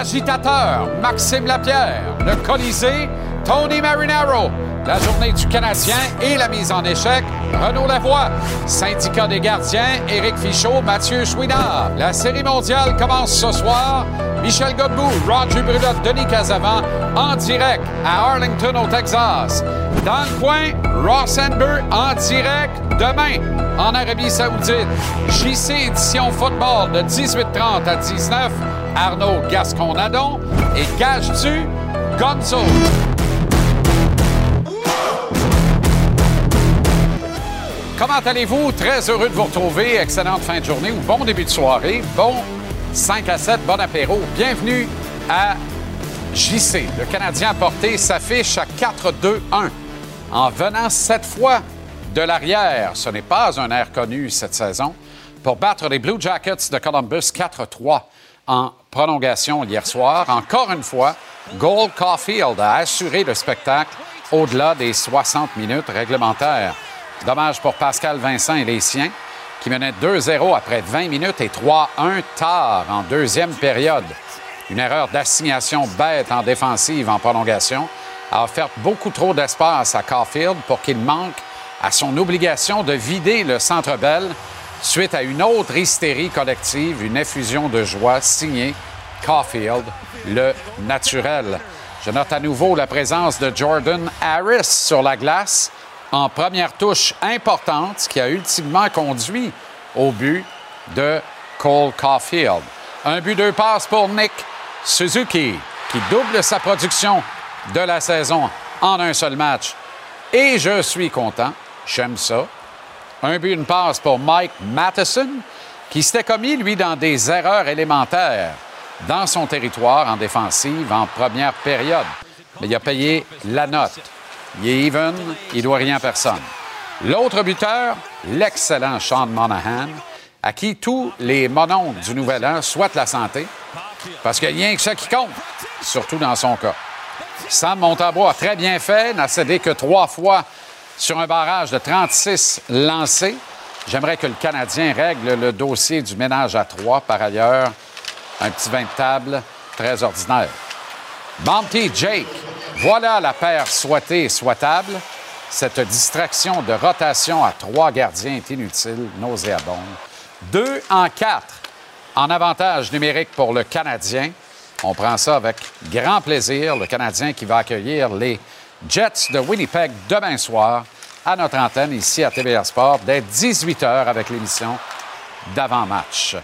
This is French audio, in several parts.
L'agitateur Maxime Lapierre, le Colisée Tony Marinaro, la journée du Canadien et la mise en échec, Renaud Lavoie, syndicat des gardiens, Éric Fichaud, Mathieu Chouinard. La série mondiale commence ce soir. Michel Godbout, Roger Brulotte, Denis Casavant, en direct à Arlington, au Texas. Dans le coin, Ross Amber en direct demain en Arabie Saoudite. JC édition football de 18h30 à 19 Arnaud Gascon-Nadon et gage-tu Gonzo. Comment allez-vous? Très heureux de vous retrouver. Excellente fin de journée ou bon début de soirée. Bon 5 à 7, bon apéro. Bienvenue à JC. Le Canadien porté s'affiche à 4-2-1 en venant cette fois de l'arrière. Ce n'est pas un air connu cette saison pour battre les Blue Jackets de Columbus 4-3 en prolongation hier soir. Encore une fois, Gold Caulfield a assuré le spectacle au-delà des 60 minutes réglementaires. Dommage pour Pascal Vincent et les siens, qui menaient 2-0 après 20 minutes et 3-1 tard en deuxième période. Une erreur d'assignation bête en défensive en prolongation a offert beaucoup trop d'espace à Caulfield pour qu'il manque à son obligation de vider le centre belle suite à une autre hystérie collective, une effusion de joie signée Caulfield, le naturel. Je note à nouveau la présence de Jordan Harris sur la glace en première touche importante qui a ultimement conduit au but de Cole Caulfield. Un but, deux passes pour Nick Suzuki qui double sa production de la saison en un seul match. Et je suis content, j'aime ça. Un but, une passe pour Mike Matheson qui s'était commis, lui, dans des erreurs élémentaires dans son territoire en défensive en première période. Mais il a payé la note. Il est even, il doit rien à personne. L'autre buteur, l'excellent Sean Monahan, à qui tous les monons du Nouvel An souhaitent la santé, parce qu'il n'y a rien que ça qui compte, surtout dans son cas. Sam Montabois a très bien fait, n'a cédé que trois fois sur un barrage de 36 lancés. J'aimerais que le Canadien règle le dossier du ménage à trois, par ailleurs. Un petit vin de table très ordinaire. Bounty Jake, voilà la paire souhaitée et souhaitable. Cette distraction de rotation à trois gardiens est inutile, nauséabonde. Deux en quatre en avantage numérique pour le Canadien. On prend ça avec grand plaisir. Le Canadien qui va accueillir les Jets de Winnipeg demain soir à notre antenne ici à TVR Sport dès 18 h avec l'émission d'avant-match.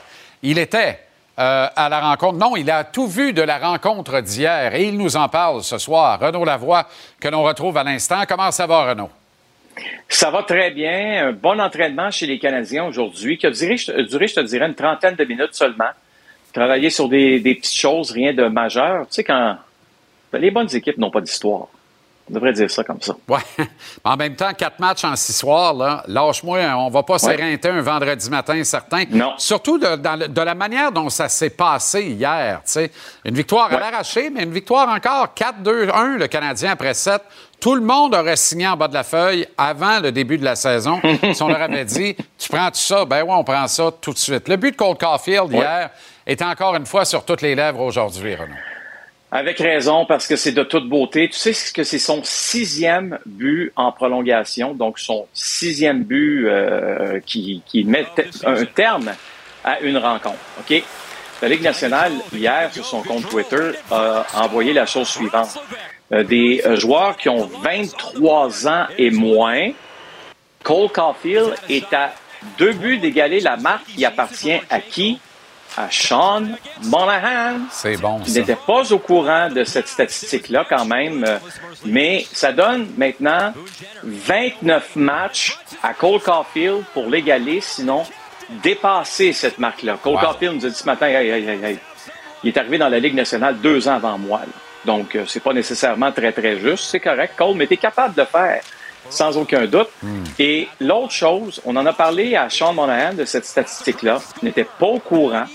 Il était euh, à la rencontre. Non, il a tout vu de la rencontre d'hier et il nous en parle ce soir. Renaud Lavoie, que l'on retrouve à l'instant. Comment ça va, Renaud? Ça va très bien. Un bon entraînement chez les Canadiens aujourd'hui qui a duré, je te dirais, une trentaine de minutes seulement. Travailler sur des, des petites choses, rien de majeur. Tu sais, quand les bonnes équipes n'ont pas d'histoire. On devrait dire ça comme ça. Oui. En même temps, quatre matchs en six soirs, là, lâche-moi, on va pas s'éreinter un vendredi matin, certain. Non. Surtout de, de la manière dont ça s'est passé hier. sais. Une victoire à l'arraché, mais une victoire encore 4-2-1, le Canadien après 7. Tout le monde aurait signé en bas de la feuille avant le début de la saison. si on leur avait dit, tu prends tout ça, ben oui, on prend ça tout de suite. Le but de Cole Caulfield hier est encore une fois sur toutes les lèvres aujourd'hui, Renaud. Avec raison, parce que c'est de toute beauté. Tu sais que c'est son sixième but en prolongation, donc son sixième but euh, qui, qui met un terme à une rencontre. OK? La Ligue nationale, hier, sur son compte Twitter, a envoyé la chose suivante. Euh, des euh, joueurs qui ont 23 ans et moins, Cole Caulfield est à deux buts d'égaler la marque qui appartient à qui? À Sean Monahan. C'est bon. Il n'était pas au courant de cette statistique-là quand même, euh, mais ça donne maintenant 29 matchs à Cole Caulfield pour l'égaler, sinon dépasser cette marque-là. Cole Caulfield nous a dit ce matin, hey, hey, hey, il est arrivé dans la Ligue nationale deux ans avant moi. Donc, euh, c'est pas nécessairement très, très juste. C'est correct, Cole, mais tu es capable de faire sans aucun doute. Hmm. Et l'autre chose, on en a parlé à Sean Monahan de cette statistique-là. Il n'était pas au courant.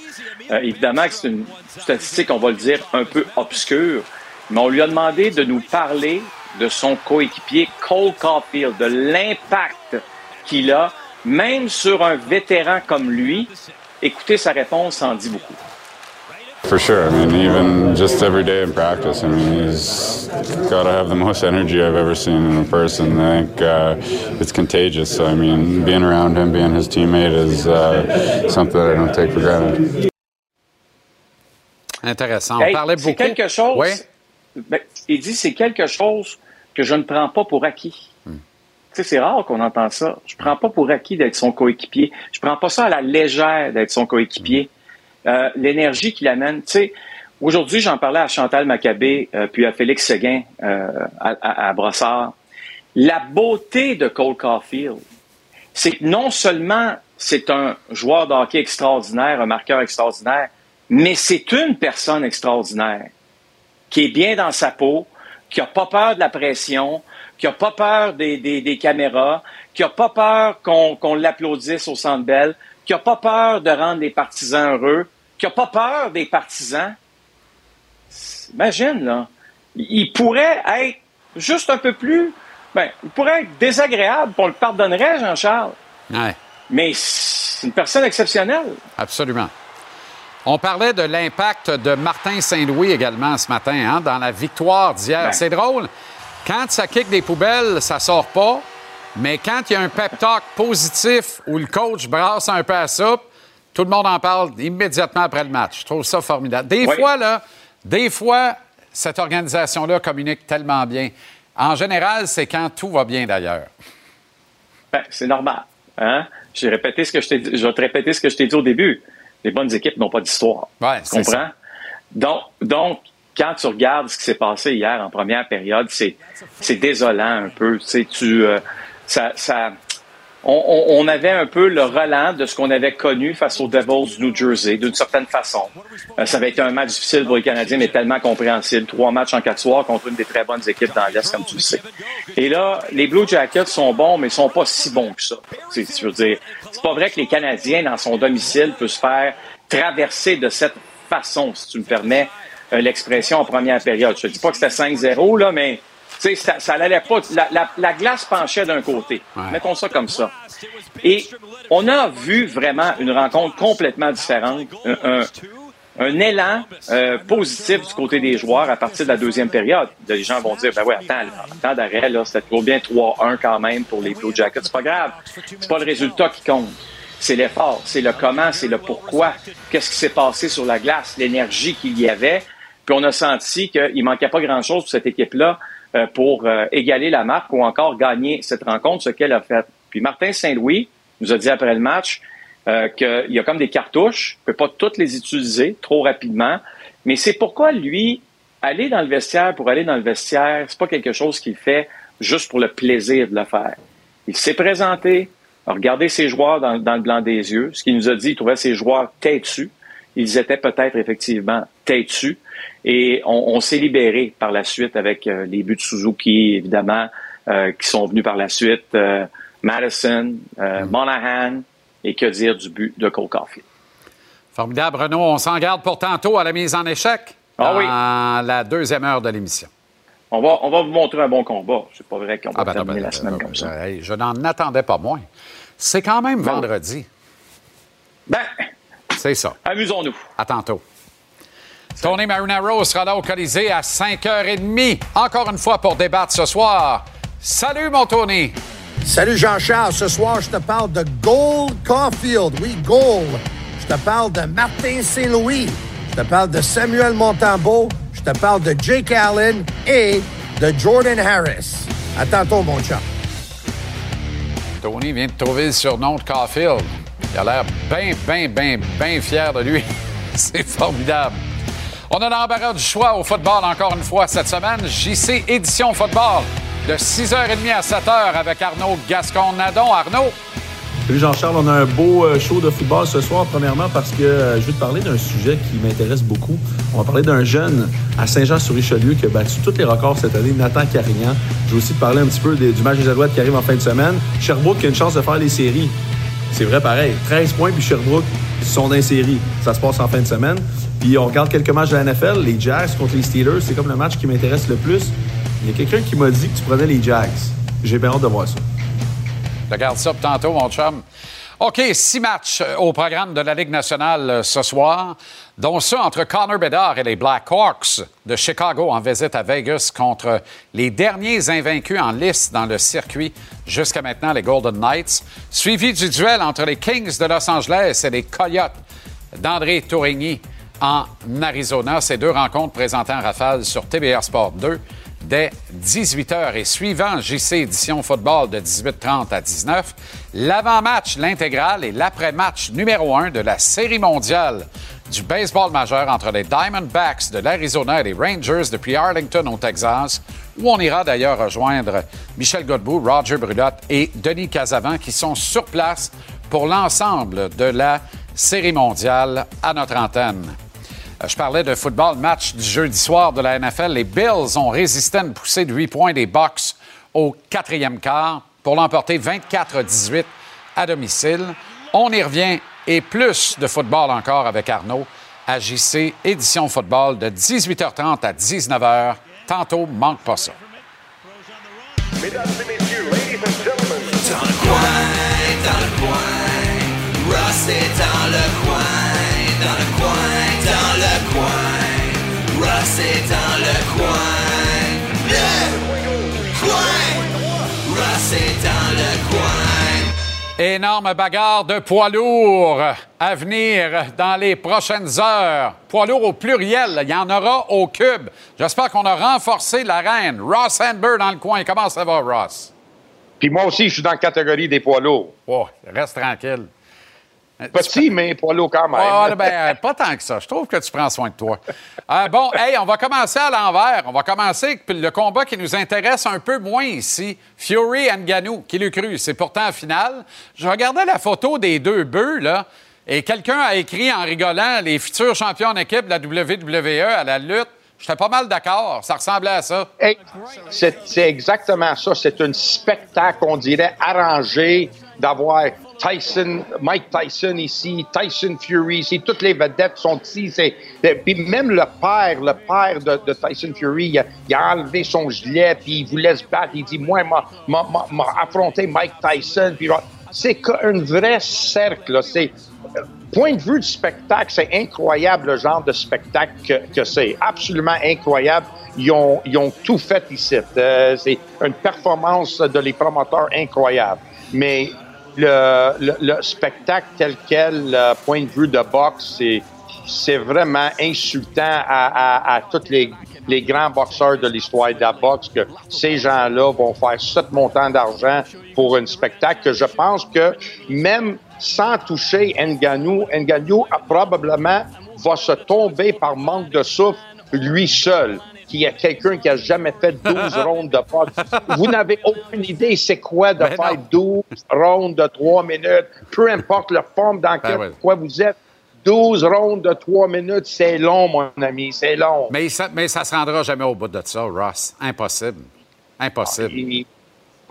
Euh, évidemment que c'est une statistique, on va le dire, un peu obscure, mais on lui a demandé de nous parler de son coéquipier Cole Caulfield, de l'impact qu'il a, même sur un vétéran comme lui. Écoutez sa réponse, en dit beaucoup. For sure. I mean, even just every day in practice, I mean, he's got to have the most energy I've ever seen in a person. I think uh, it's contagious. So, I mean, being around him, being his teammate is uh, something that I don't take for granted. Intéressant. On Hey, parlait c'est beaucoup. quelque chose. Oui. Ben, il dit c'est quelque chose que je ne prends pas pour acquis. Hmm. Tu sais, c'est rare qu'on entend ça. Je prends pas pour acquis d'être son coéquipier. Je prends pas ça à la légère d'être son coéquipier. Euh, L'énergie qu'il amène. Tu aujourd'hui, j'en parlais à Chantal Maccabé, euh, puis à Félix Seguin euh, à, à- Brossard. La beauté de Cole Caulfield, c'est que non seulement c'est un joueur de hockey extraordinaire, un marqueur extraordinaire, mais c'est une personne extraordinaire qui est bien dans sa peau, qui a pas peur de la pression, qui a pas peur des, caméras, qui a pas peur qu'on qu'on l'applaudisse au Centre Bell, qui a pas peur de rendre les partisans heureux, qui a pas peur des partisans. Imagine, là. Il pourrait être juste un peu plus... Ben, il pourrait être désagréable, on le pardonnerait, Jean-Charles. Ouais, Mais c'est une personne exceptionnelle. absolument. On parlait de l'impact de Martin Saint-Louis également ce matin, hein, dans la victoire d'hier. Ben. C'est drôle. Quand ça kick des poubelles, ça sort pas. Mais quand il y a un pep talk positif où le coach brasse un peu à soupe, tout le monde en parle immédiatement après le match. Je trouve ça formidable. Des Oui. fois, là, des fois, cette organisation-là communique tellement bien. En général, c'est quand tout va bien d'ailleurs. Ben, c'est normal. Hein? J'ai répété ce que je t'ai dit. Je vais te répéter ce que je t'ai dit au début. Les bonnes équipes n'ont pas d'histoire. Ouais, tu comprends? ça. Donc, donc, quand tu regardes ce qui s'est passé hier en première période, c'est, c'est désolant un peu. Tu sais, tu, euh, on, avait un peu le relent de ce qu'on avait connu face aux Devils du New Jersey, d'une certaine façon. Euh, ça avait été un match difficile pour les Canadiens, mais tellement compréhensible. Trois matchs en quatre soirs contre une des très bonnes équipes dans l'Est, comme tu le sais. Et là, les Blue Jackets sont bons, mais ils sont pas si bons que ça. C'est pas vrai que les Canadiens, dans son domicile, peuvent se faire traverser de cette façon, si tu me permets euh, l'expression en première période. Je te dis pas que c'était 5-0, là, mais sais, ça, ça n'allait pas. La, la- la glace penchait d'un côté. Ouais. Mettons ça comme ça. Et on a vu vraiment une rencontre complètement différente, un, un- un élan euh, positif du côté des joueurs à partir de la deuxième période. Les gens vont dire, ben ouais, attends, temps d'arrêt, là, c'était trop bien 3-1 quand même pour les Blue Jackets. C'est pas grave. C'est pas le résultat qui compte. C'est l'effort, c'est le comment, c'est le pourquoi. Qu'est-ce qui s'est passé sur la glace, l'énergie qu'il y avait. Puis on a senti qu'il manquait pas grand-chose pour cette équipe-là pour euh, égaler la marque ou encore gagner cette rencontre, ce qu'elle a fait. Puis Martin Saint-Louis nous a dit après le match euh, qu'il y a comme des cartouches, il peut pas toutes les utiliser trop rapidement, mais c'est pourquoi lui, aller dans le vestiaire pour aller dans le vestiaire, c'est pas quelque chose qu'il fait juste pour le plaisir de le faire. Il s'est présenté, a regardé ses joueurs dans, dans le blanc des yeux, ce qu'il nous a dit, il trouvait ses joueurs têtus. Ils étaient peut-être effectivement têtus. Et on, on s'est libéré par la suite avec euh, les buts de Suzuki, évidemment, euh, qui sont venus par la suite. euh, Madison, euh, Monahan, et que dire du but de Cole Caulfield. Formidable, Renaud. On s'en garde pour tantôt à la mise en échec Ah dans oui. la deuxième heure de l'émission. On va, on va vous montrer un bon combat. C'est pas vrai qu'on va Ah, ben, terminer ben, la semaine ben, comme ça. je n'en attendais pas moins. C'est quand même vendredi. Ben, C'est ça. amusons-nous. À tantôt. Tony Marinaro sera là au Colisée à 5h30. Encore une fois pour débattre ce soir. Salut, mon Tony. Salut Jean-Charles, ce soir je te parle de Gold Caulfield, oui Gold. Je te parle de Martin Saint-Louis, je te parle de Samuel Montambeau, je te parle de Jake Allen et de Jordan Harris. À tantôt mon chat. Tony vient de trouver le surnom de Caulfield. Il a l'air bien, bien, bien, bien fier de lui. C'est formidable. On a l'embarras du choix au football encore une fois cette semaine. JC Édition Football de 6h30 à 7h avec Arnaud Gascon-Nadon. Arnaud, Salut Jean-Charles, on a un beau euh, show de football ce soir, premièrement parce que euh, je vais te parler d'un sujet qui m'intéresse beaucoup. On va parler d'un jeune à Saint-Jean-sur-Richelieu qui a battu tous les records cette année, Nathan Carignan. Je vais aussi te parler un petit peu du match des Alouettes qui arrive en fin de semaine. Sherbrooke a une chance de faire les séries. C'est vrai pareil, 13 points puis Sherbrooke sont dans les séries. Ça se passe en fin de semaine. Puis on regarde quelques matchs de la NFL, les Jags contre les Steelers, c'est comme le match qui m'intéresse le plus. Il y a quelqu'un qui m'a dit que tu prenais les Jags. J'ai bien hâte de voir ça. regarde ça tantôt, mon chum. OK, six matchs euh, au programme de la Ligue nationale euh, ce soir, dont ceux entre Connor Bedard et les Blackhawks de Chicago en visite à Vegas contre les derniers invaincus en liste dans le circuit jusqu'à maintenant, les Golden Knights, suivi du duel entre les Kings de Los Angeles et les Coyotes d'André Tourigny en Arizona. Ces deux rencontres présentées en rafale sur TBR Sport 2 dès 18h et suivant JC Édition Football de 18h30 à 19 l'avant-match, l'intégrale et l'après-match numéro 1 de la Série mondiale du baseball majeur entre les Diamondbacks de l'Arizona et les Rangers depuis Arlington au Texas, où on ira d'ailleurs rejoindre Michel Godbout, Roger Brulotte et Denis Casavant qui sont sur place pour l'ensemble de la Série mondiale à notre antenne. Euh, je parlais de football, match du jeudi soir de la NFL. Les Bills ont résisté à une poussée de 8 points des Bucks au quatrième quart pour l'emporter 24-18 à domicile. On y revient et plus de football encore avec Arnaud à JC Édition Football de 18h30 à 19h. Tantôt, manque pas ça. Mesdames et messieurs, ladies and gentlemen. Dans le coin, dans le coin, Ross est dans le coin, dans le coin, dans le coin, Ross est dans le coin, le coin, Ross est dans le coin. Énorme bagarre de poids lourds à venir dans les prochaines heures. Poids lourds au pluriel, il y en aura au cube. J'espère qu'on a renforcé l'arène. Ross Handber dans le coin. Comment ça va, Ross? Puis moi aussi, je suis dans la catégorie des poids lourds. Oh, reste tranquille. Petit, mais lourd quand même. Ah, ben, pas tant que ça. Je trouve que tu prends soin de toi. Euh, bon, hey, on va commencer à l'envers. On va commencer avec le combat qui nous intéresse un peu moins ici. Fury and Ganou, qui le cru. C'est pourtant la finale. Je regardais la photo des deux bœufs, là, et quelqu'un a écrit en rigolant les futurs champions en équipe de la WWE à la lutte. J'étais pas mal d'accord. Ça ressemblait à ça. c'est exactement ça. C'est un spectacle, on dirait, arrangé d'avoir Tyson, Mike Tyson ici, Tyson Fury ici, toutes les vedettes sont ici. Puis même le père, le père de, Tyson Fury, il a, enlevé son gilet, puis il voulait se battre. Il dit, moi, m'a affronté Mike Tyson. Puis c'est un vrai cercle. C'est point de vue du spectacle, c'est incroyable le genre de spectacle que, c'est. Absolument incroyable. Ils ont, ils ont tout fait ici. Euh, c'est une performance de les promoteurs incroyable. Mais le, le, spectacle tel quel, le point de vue de boxe, c'est, c'est vraiment insultant à, à, à tous les, les, grands boxeurs de l'histoire de la boxe que ces gens-là vont faire ce montant d'argent pour un spectacle que je pense que même sans toucher Nganou, Nganou probablement va se tomber par manque de souffle lui seul qu'il y a quelqu'un qui a jamais fait 12 rondes de boxe. Vous n'avez aucune idée c'est quoi de ben faire 12 rondes de 3 minutes, peu importe la forme dans ben quoi vous êtes. 12 rondes de 3 minutes, c'est long, mon ami, c'est long. Mais ça, mais ça se rendra jamais au bout de ça, Ross. Impossible. Impossible. Ah,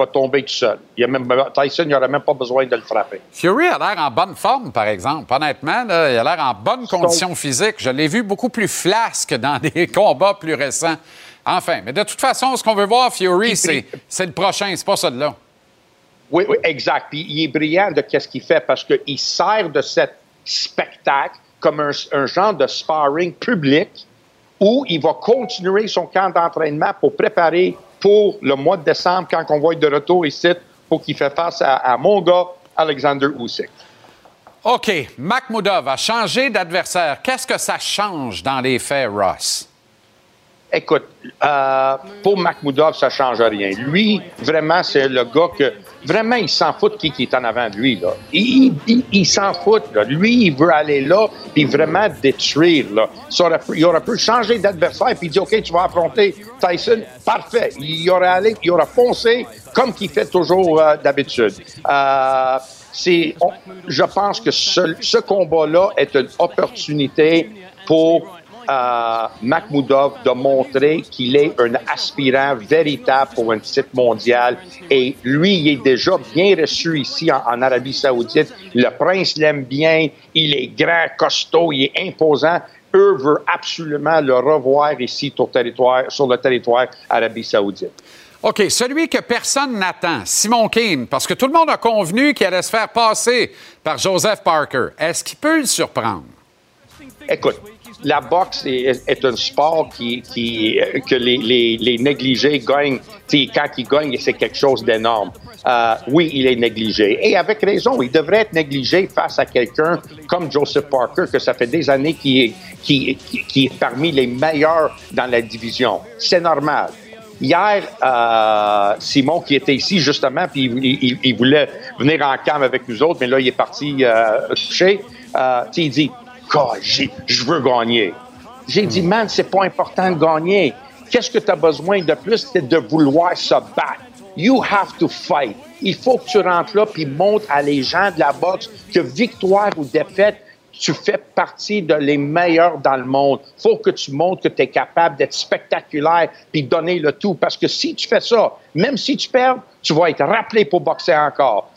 va tomber tout seul. Il y a même, Tyson n'aurait même pas besoin de le frapper. Fury a l'air en bonne forme, par exemple. Honnêtement, il a l'air en bonne condition physique. Je l'ai vu beaucoup plus flasque dans des combats plus récents. Enfin, mais de toute façon, ce qu'on veut voir, Fury, c'est, le prochain, c'est pas celui-là. Oui, oui, exact. Puis il est brillant de ce qu'il fait parce qu'il sert de cet spectacle comme un, un genre de sparring public où il va continuer son camp d'entraînement pour préparer pour le mois de décembre, quand on va être de retour ici, pour qu'il fasse face à, mon gars, Alexander Usyk. OK. Makhmoudov a changé d'adversaire. Qu'est-ce que ça change dans les faits, Ross? Écoute, euh, pour Makhmoudov, ça change rien. Lui, vraiment, c'est le gars que. Vraiment, il s'en fout de qui, est en avant de lui. Là. Il, il, s'en fout. Là. Lui, il veut aller là puis vraiment détruire. Là. il aurait pu changer d'adversaire puis dire OK, tu vas affronter Tyson. Parfait. Il aurait allé, il aurait foncé comme qu'il fait toujours euh, d'habitude. Euh, c'est, je pense que ce combat-là est une opportunité pour à Makhmoudov de montrer qu'il est un aspirant véritable pour un titre mondial. Et lui, il est déjà bien reçu ici en, Arabie Saoudite. Le prince l'aime bien. Il est grand, costaud, il est imposant. Eux veulent absolument le revoir ici sur, territoire, sur le territoire Arabie Saoudite. OK, celui que personne n'attend, Simon Keane, parce que tout le monde a convenu qu'il allait se faire passer par Joseph Parker. Est-ce qu'il peut le surprendre? Écoute, la boxe est, un sport qui, que les, négligés gagnent. quand ils gagnent, c'est quelque chose d'énorme. Euh, oui, il est négligé. Et avec raison, il devrait être négligé face à quelqu'un comme Joseph Parker, que ça fait des années qu'il est, qui, qui est parmi les meilleurs dans la division. C'est normal. Hier, euh, Simon, qui était ici justement, puis il, voulait venir en cam avec nous autres, mais là, il est parti euh, toucher. Euh, il dit je veux gagner. J'ai dit Man, c'est pas important de gagner. Qu'est-ce que tu as besoin de plus? C'est de vouloir se battre. You have to fight. Il faut que tu rentres là puis montres à les gens de la boxe que victoire ou défaite, tu fais partie de les meilleurs dans le monde. faut que tu montres que tu es capable d'être spectaculaire puis donner le tout. Parce que si tu fais ça, même si tu perds, tu vas être rappelé pour boxer encore.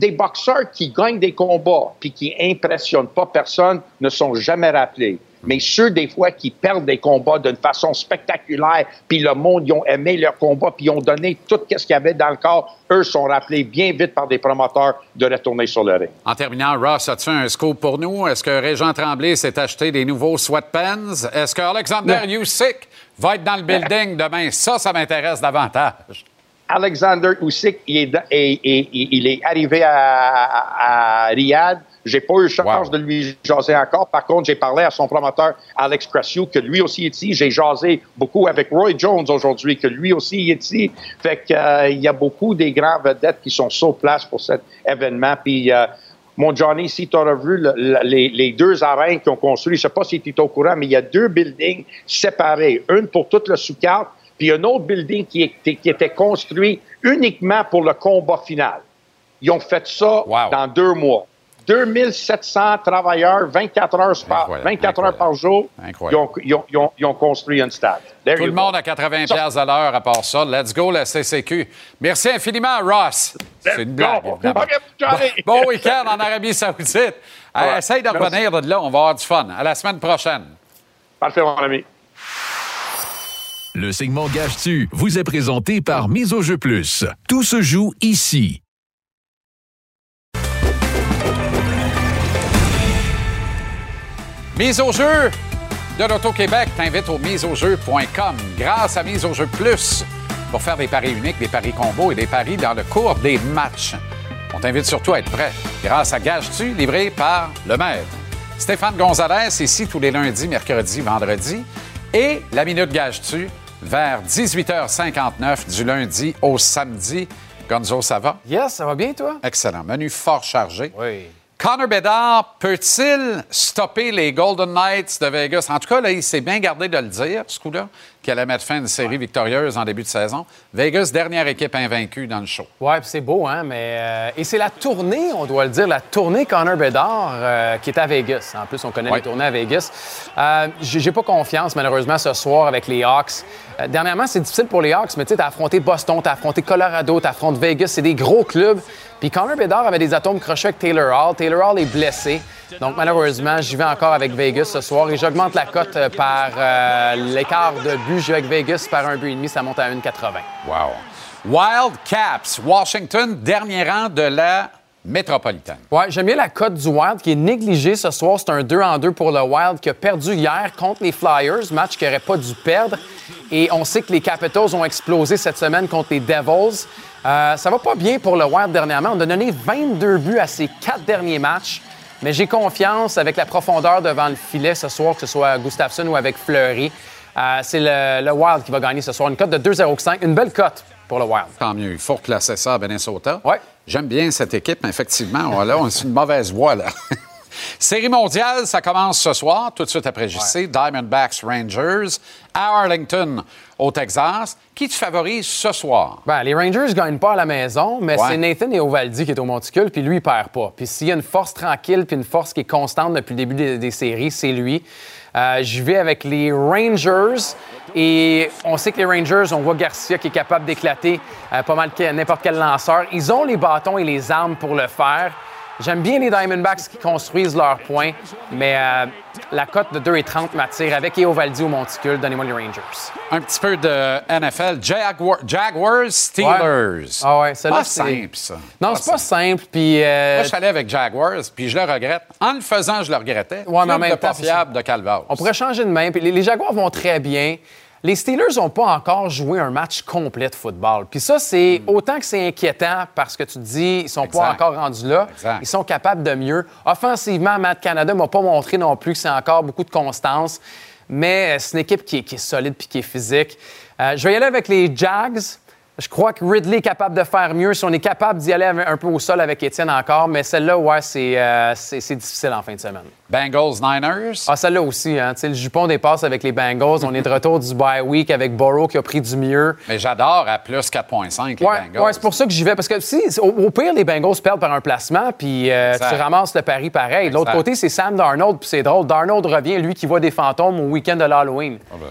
Des boxeurs qui gagnent des combats puis qui impressionnent pas personne ne sont jamais rappelés. Mais ceux, des fois, qui perdent des combats d'une façon spectaculaire, puis le monde, ils ont aimé leur combat, puis ils ont donné tout ce qu'il y avait dans le corps, eux sont rappelés bien vite par des promoteurs de retourner sur le ring. En terminant, Ross, as-tu un scoop pour nous? Est-ce que Régent Tremblay s'est acheté des nouveaux sweatpants? Est-ce que Alexander Usyk va être dans le building demain? Ça, ça m'intéresse davantage. Alexander Usyk, il est, arrivé à, à Riyad j'ai pas eu chance de lui jaser encore. Par contre, j'ai parlé à son promoteur Alex Crassu, que lui aussi est ici. J'ai jasé beaucoup avec Roy Jones aujourd'hui, que lui aussi est ici. Fait qu'il euh, y a beaucoup des grands vedettes qui sont sur place pour cet événement. Puis euh, mon Johnny, si tu as vu les, deux arènes qu'ils ont construit, je sais pas si tu es au courant, mais il y a deux buildings séparés. Une pour tout le sous puis un autre building qui, qui était construit uniquement pour le combat final. Ils ont fait ça dans deux mois. 2700 travailleurs, 24 heures par, 24 heures par jour, ils ont, ils, ont, construit un stade. Tout le monde à 80 pièces à l'heure à part ça. Let's go, la CCQ. Merci infiniment, Ross. C'est une blague, Bon, week-end en Arabie Saoudite. essaye de revenir de là, on va avoir du fun. À la semaine prochaine. Parfait, mon ami. Le segment Gage-tu vous est présenté par Mise au jeu plus. Tout se joue ici. Mise au jeu de l'Auto-Québec t'invite au miseaujeu.com. Grâce à Mise au jeu plus, pour faire des paris uniques, des paris combos et des paris dans le cours des matchs. On t'invite surtout à être prêt grâce à Gage-tu, livré par le maître. Stéphane Gonzalez, ici tous les lundis, mercredis, vendredis. Et la Minute Gage-tu, vers 18h59 du lundi au samedi. Gonzo, ça va? Yes, ça va bien, toi? Excellent. Menu fort chargé. Oui. Connor Bedard peut-il stopper les Golden Knights de Vegas? En tout cas, là, il s'est bien gardé de le dire, ce coup-là, qu'il allait mettre fin à une série victorieuse en début de saison. Vegas, dernière équipe invaincue dans le show. Oui, c'est beau, hein? Mais, euh, et c'est la tournée, on doit le dire, la tournée Connor Bedard euh, qui est à Vegas. En plus, on connaît les tournées à Vegas. Euh, J'ai pas confiance, malheureusement, ce soir avec les Hawks. Dernièrement, c'est difficile pour les Hawks, mais tu sais, t'as affronté Boston, t'as affronté Colorado, t'as affronté Vegas. C'est des gros clubs. Puis Connor Bedard avait des atomes crochés avec Taylor Hall. Taylor Hall est blessé. Donc, malheureusement, j'y vais encore avec Vegas ce soir et j'augmente la cote euh, par euh, l'écart de but. Je vais avec Vegas par un but et demi, ça monte à 1,80. Wow. Wild Caps, Washington, dernier rang de la métropolitaine. Oui, j'aime bien la cote du Wild qui est négligée ce soir. C'est un 2 en 2 pour le Wild qui a perdu hier contre les Flyers, match qu'il n'aurait pas dû perdre. Et on sait que les Capitals ont explosé cette semaine contre les Devils. Euh, ça va pas bien pour le Wild dernièrement. On a donné 22 buts à ses quatre derniers matchs. Mais j'ai confiance avec la profondeur devant le filet ce soir, que ce soit Gustafsson ou avec Fleury. Euh, c'est le, Wild qui va gagner ce soir. Une cote de 2,05. Une belle cote pour le Wild. Tant mieux. Il faut replacer ça à Minnesota. Oui. J'aime bien cette équipe, mais effectivement, là, on est une mauvaise voie, là. Série mondiale, ça commence ce soir, tout de suite après JC. Diamondbacks Rangers à Arlington, au Texas. Qui tu favorises ce soir? Ben, les Rangers ne gagnent pas à la maison, mais c'est Nathan Eovaldi qui est au monticule, puis lui, il perd pas. Puis s'il y a une force tranquille, puis une force qui est constante depuis le début des, séries, c'est lui. Euh, je vais avec les Rangers. Et on sait que les Rangers, on voit Garcia qui est capable d'éclater euh, pas mal n'importe quel lanceur. Ils ont les bâtons et les armes pour le faire. J'aime bien les Diamondbacks qui construisent leurs points, mais euh, la cote de 2,30 m'attire avec Eovaldi ou Monticule. Donnez-moi les Rangers. Un petit peu de NFL. Jaguar, Jaguars, Steelers. Ah ouais, celle-là, Pas c'est- simple, ça. Non, c'est pas simple. Puis, euh, Moi, je suis allé avec Jaguars, puis je le regrette. En le faisant, je le regrettais. Ouais, mais en même de pas fiable de Calvas. on pourrait changer de main. Puis les, les Jaguars vont très bien. Les Steelers n'ont pas encore joué un match complet de football. Puis ça, c'est autant que c'est inquiétant parce que tu te dis, ils sont pas encore rendus là. Exact. Ils sont capables de mieux. Offensivement, Matt Canada m'a pas montré non plus que c'est encore beaucoup de constance. Mais euh, c'est une équipe qui est, qui est solide puis qui est physique. Euh, je vais y aller avec les Jags. Je crois que Ridley est capable de faire mieux si on est capable d'y aller un peu au sol avec Étienne encore. Mais celle-là, ouais, c'est euh, c'est- difficile en fin de semaine. Bengals, Niners? Ah, celle-là aussi, hein. Tu sais, le jupon dépasse avec les Bengals. On est de retour du bye week avec Burrow qui a pris du mieux. Mais j'adore à plus 4,5 les Bengals. ouais, c'est pour ça que j'y vais. Parce que si, au, au pire, les Bengals perdent par un placement, puis euh, tu ramasses le pari pareil. De l'autre côté, c'est Sam Darnold, puis c'est drôle. Darnold revient, lui qui voit des fantômes au week-end de l'Halloween. Ah, ben,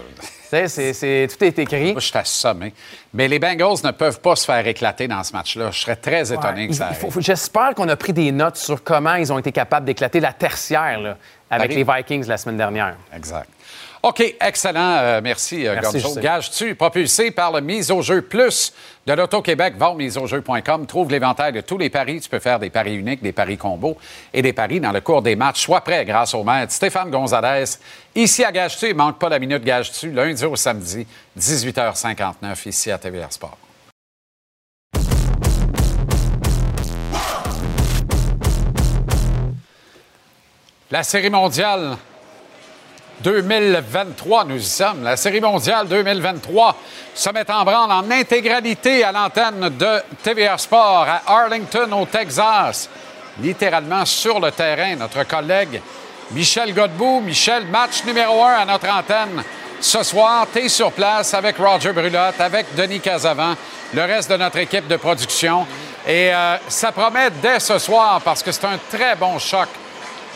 c'est- c'est- tout est écrit. Moi, je suis assommé. Mais les Bengals ne peuvent pas se faire éclater dans ce match-là. Je serais très étonné Ouais. que ça arrive. J'espère qu'on a pris des notes sur comment ils ont été capables d'éclater la tertiaire là, avec les Vikings la semaine dernière. Exact. OK, excellent. Euh, merci, euh, Merci, Gonzo. Justin. Gage-tu, propulsé par le Mise au jeu plus de l'Auto-Québec, va au miseaujeu.com. Trouve l'éventail de tous les paris. Tu peux faire des paris uniques, des paris combos et des paris dans le cours des matchs. Sois prêt grâce au maître Stéphane Gonzalez. Ici à Gage-tu, il manque pas la minute Gage-tu, lundi au samedi, 18h59, ici à TVR Sport. La Série mondiale 2023, nous y sommes. La Série mondiale 2023 se met en branle en intégralité à l'antenne de TVA Sport à Arlington, au Texas. Littéralement sur le terrain, notre collègue Michel Godbout. Michel, match numéro un à notre antenne. Ce soir, tu es sur place avec Roger Brulotte, avec Denis Casavant, le reste de notre équipe de production. Et euh, ça promet dès ce soir parce que c'est un très bon choc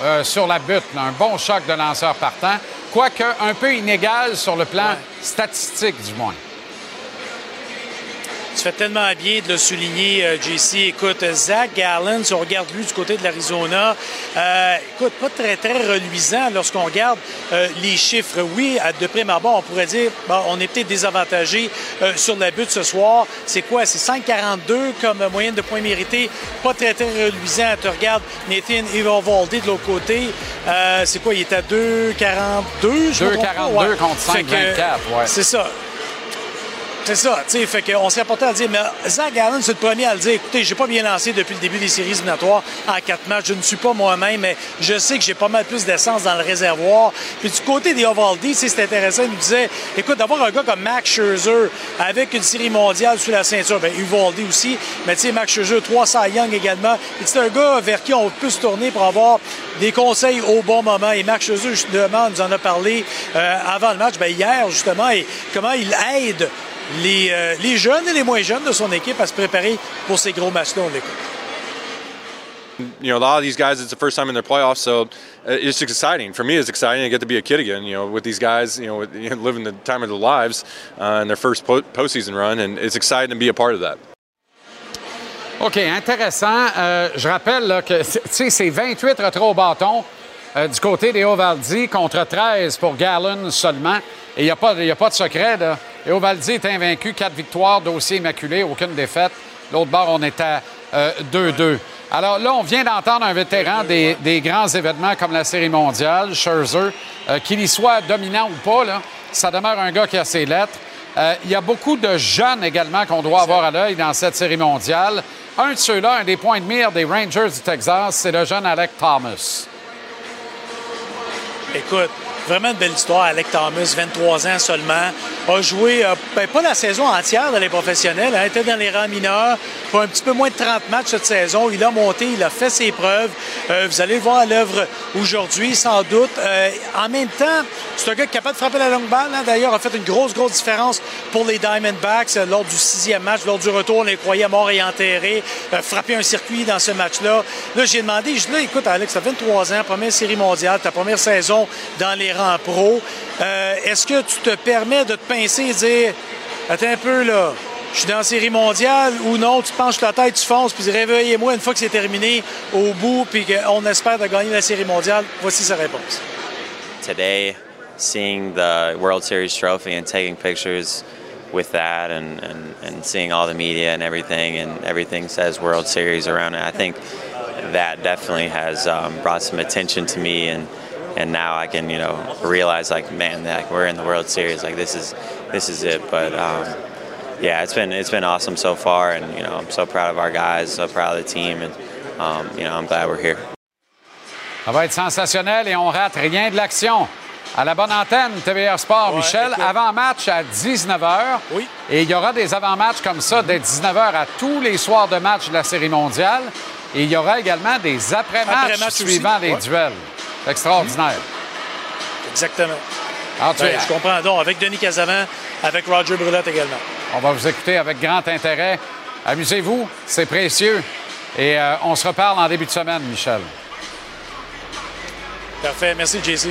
euh, sur la butte, là, un bon choc de lanceurs partants, quoique un peu inégal sur le plan statistique du moins. Tu fais tellement bien de le souligner, euh, JC. Écoute, Zach Gallen, si on regarde lui du côté de l'Arizona, euh, écoute, pas très, très reluisant lorsqu'on regarde euh, les chiffres. Oui, de prime abord, on pourrait dire, bon, on est peut-être désavantagé euh, sur la butte ce soir. C'est quoi? C'est 5,42 comme moyenne de points mérités. Pas très, très reluisant. Tu regardes Nathan Evaldi de l'autre côté. C'est quoi? Il est à 2,42, je me trompe pas? 2,42 contre Fait que, 5,24, ouais. C'est ça. C'est ça, tu sais, fait qu'on serait porté à dire, mais Zach Gallen, c'est le premier à le dire, écoutez, j'ai pas bien lancé depuis le début des séries éliminatoires en quatre matchs, je ne suis pas moi-même, mais je sais que j'ai pas mal plus d'essence dans le réservoir. Puis du côté des Ovaldi, c'est intéressant, il nous disait, écoute, d'avoir un gars comme Max Scherzer avec une série mondiale sous la ceinture, ben Uvaldi aussi, mais tu sais, Max Scherzer, 300 Young également, c'est un gars vers qui on peut se tourner pour avoir des conseils au bon moment. Et Max Scherzer, justement, nous en a parlé euh, avant le match, ben hier, justement, et comment il aide les, euh, les jeunes et les moins jeunes de son équipe à se préparer pour ces gros matchs-là. On l'écoute. you know, a lot of these guys, it's the first time in their playoffs, so uh, it's just exciting. For me, it's exciting. I get to be a kid again, you know, with these guys, you know, with, you know living the time of their lives uh, in their first po- postseason run, and it's exciting to be a part of that. OK, intéressant. Euh, je rappelle là, que tu sais, c'est 28 retraits au bâton euh, du côté des Ovaldi contre 13 pour Gallon seulement. Et il n'y a, pas- il y a pas de secret. Là. Et Ovaldi est invaincu, 4 victoires, dossier immaculé, aucune défaite. L'autre bord, on est à euh, 2-2. Alors là, on vient d'entendre un vétéran des, grands événements comme la Série mondiale, Scherzer, euh, qu'il y soit dominant ou pas, ça demeure un gars qui a ses lettres. Euh, il y a beaucoup de jeunes également qu'on doit avoir à l'œil dans cette série mondiale. Un de ceux-là, un des points de mire des Rangers du Texas, c'est le jeune Alec Thomas. Écoute, vraiment une belle histoire. Alec Thomas, 23 ans seulement, a joué, euh, ben, pas la saison entière dans les professionnels, hein, était dans les rangs mineurs pour un petit peu moins de 30 matchs cette saison. Il a monté, il a fait ses preuves. Euh, vous allez le voir à l'œuvre aujourd'hui, sans doute. Euh, en même temps, c'est un gars capable de frapper la longue balle. hein. D'ailleurs, a fait une grosse, grosse différence pour les Diamondbacks lors du sixième match. Lors du retour, on les croyait morts et enterrés. Frapper un circuit dans ce match-là. Là, j'ai demandé, je dis là, écoute, Alex, tu as 23 ans, première série mondiale, ta première saison dans les rangs pro. Euh, Est-ce que tu te permets de te pincer et dire, attends un peu là, je suis dans la série mondiale ou non, tu penches la tête, tu fonces, puis réveillez-moi une fois que c'est terminé au bout, puis qu'on espère de gagner la série mondiale? Voici sa réponse. Today, seeing the World Series trophy and taking pictures with that and, and, and seeing all the media and everything and everything says World Series around it, I think that definitely has um, brought some attention to me and and now I can you know realize like man like we're in the World Series like this is this is it but um, yeah it's been it's been awesome so far and you know I'm so proud of our guys so proud of the team and um, you know I'm glad we're here. Ça va être sensationnel et on rate rien de l'action. À la bonne antenne, TVR Sport, Ouais, Michel, écoute. avant-match à 19h. Oui. Et il y aura des avant-matchs comme ça dès 19h à tous les soirs de match de la Série mondiale. Et il y aura également des après-matchs Après-match aussi. suivant les Ouais. duels. Extraordinaire. Exactement. Ben, je comprends donc. Avec Denis Casavant, avec Roger Brulette également. On va vous écouter avec grand intérêt. Amusez-vous, c'est précieux. Et euh, on se reparle en début de semaine, Michel. Parfait. Merci, JC.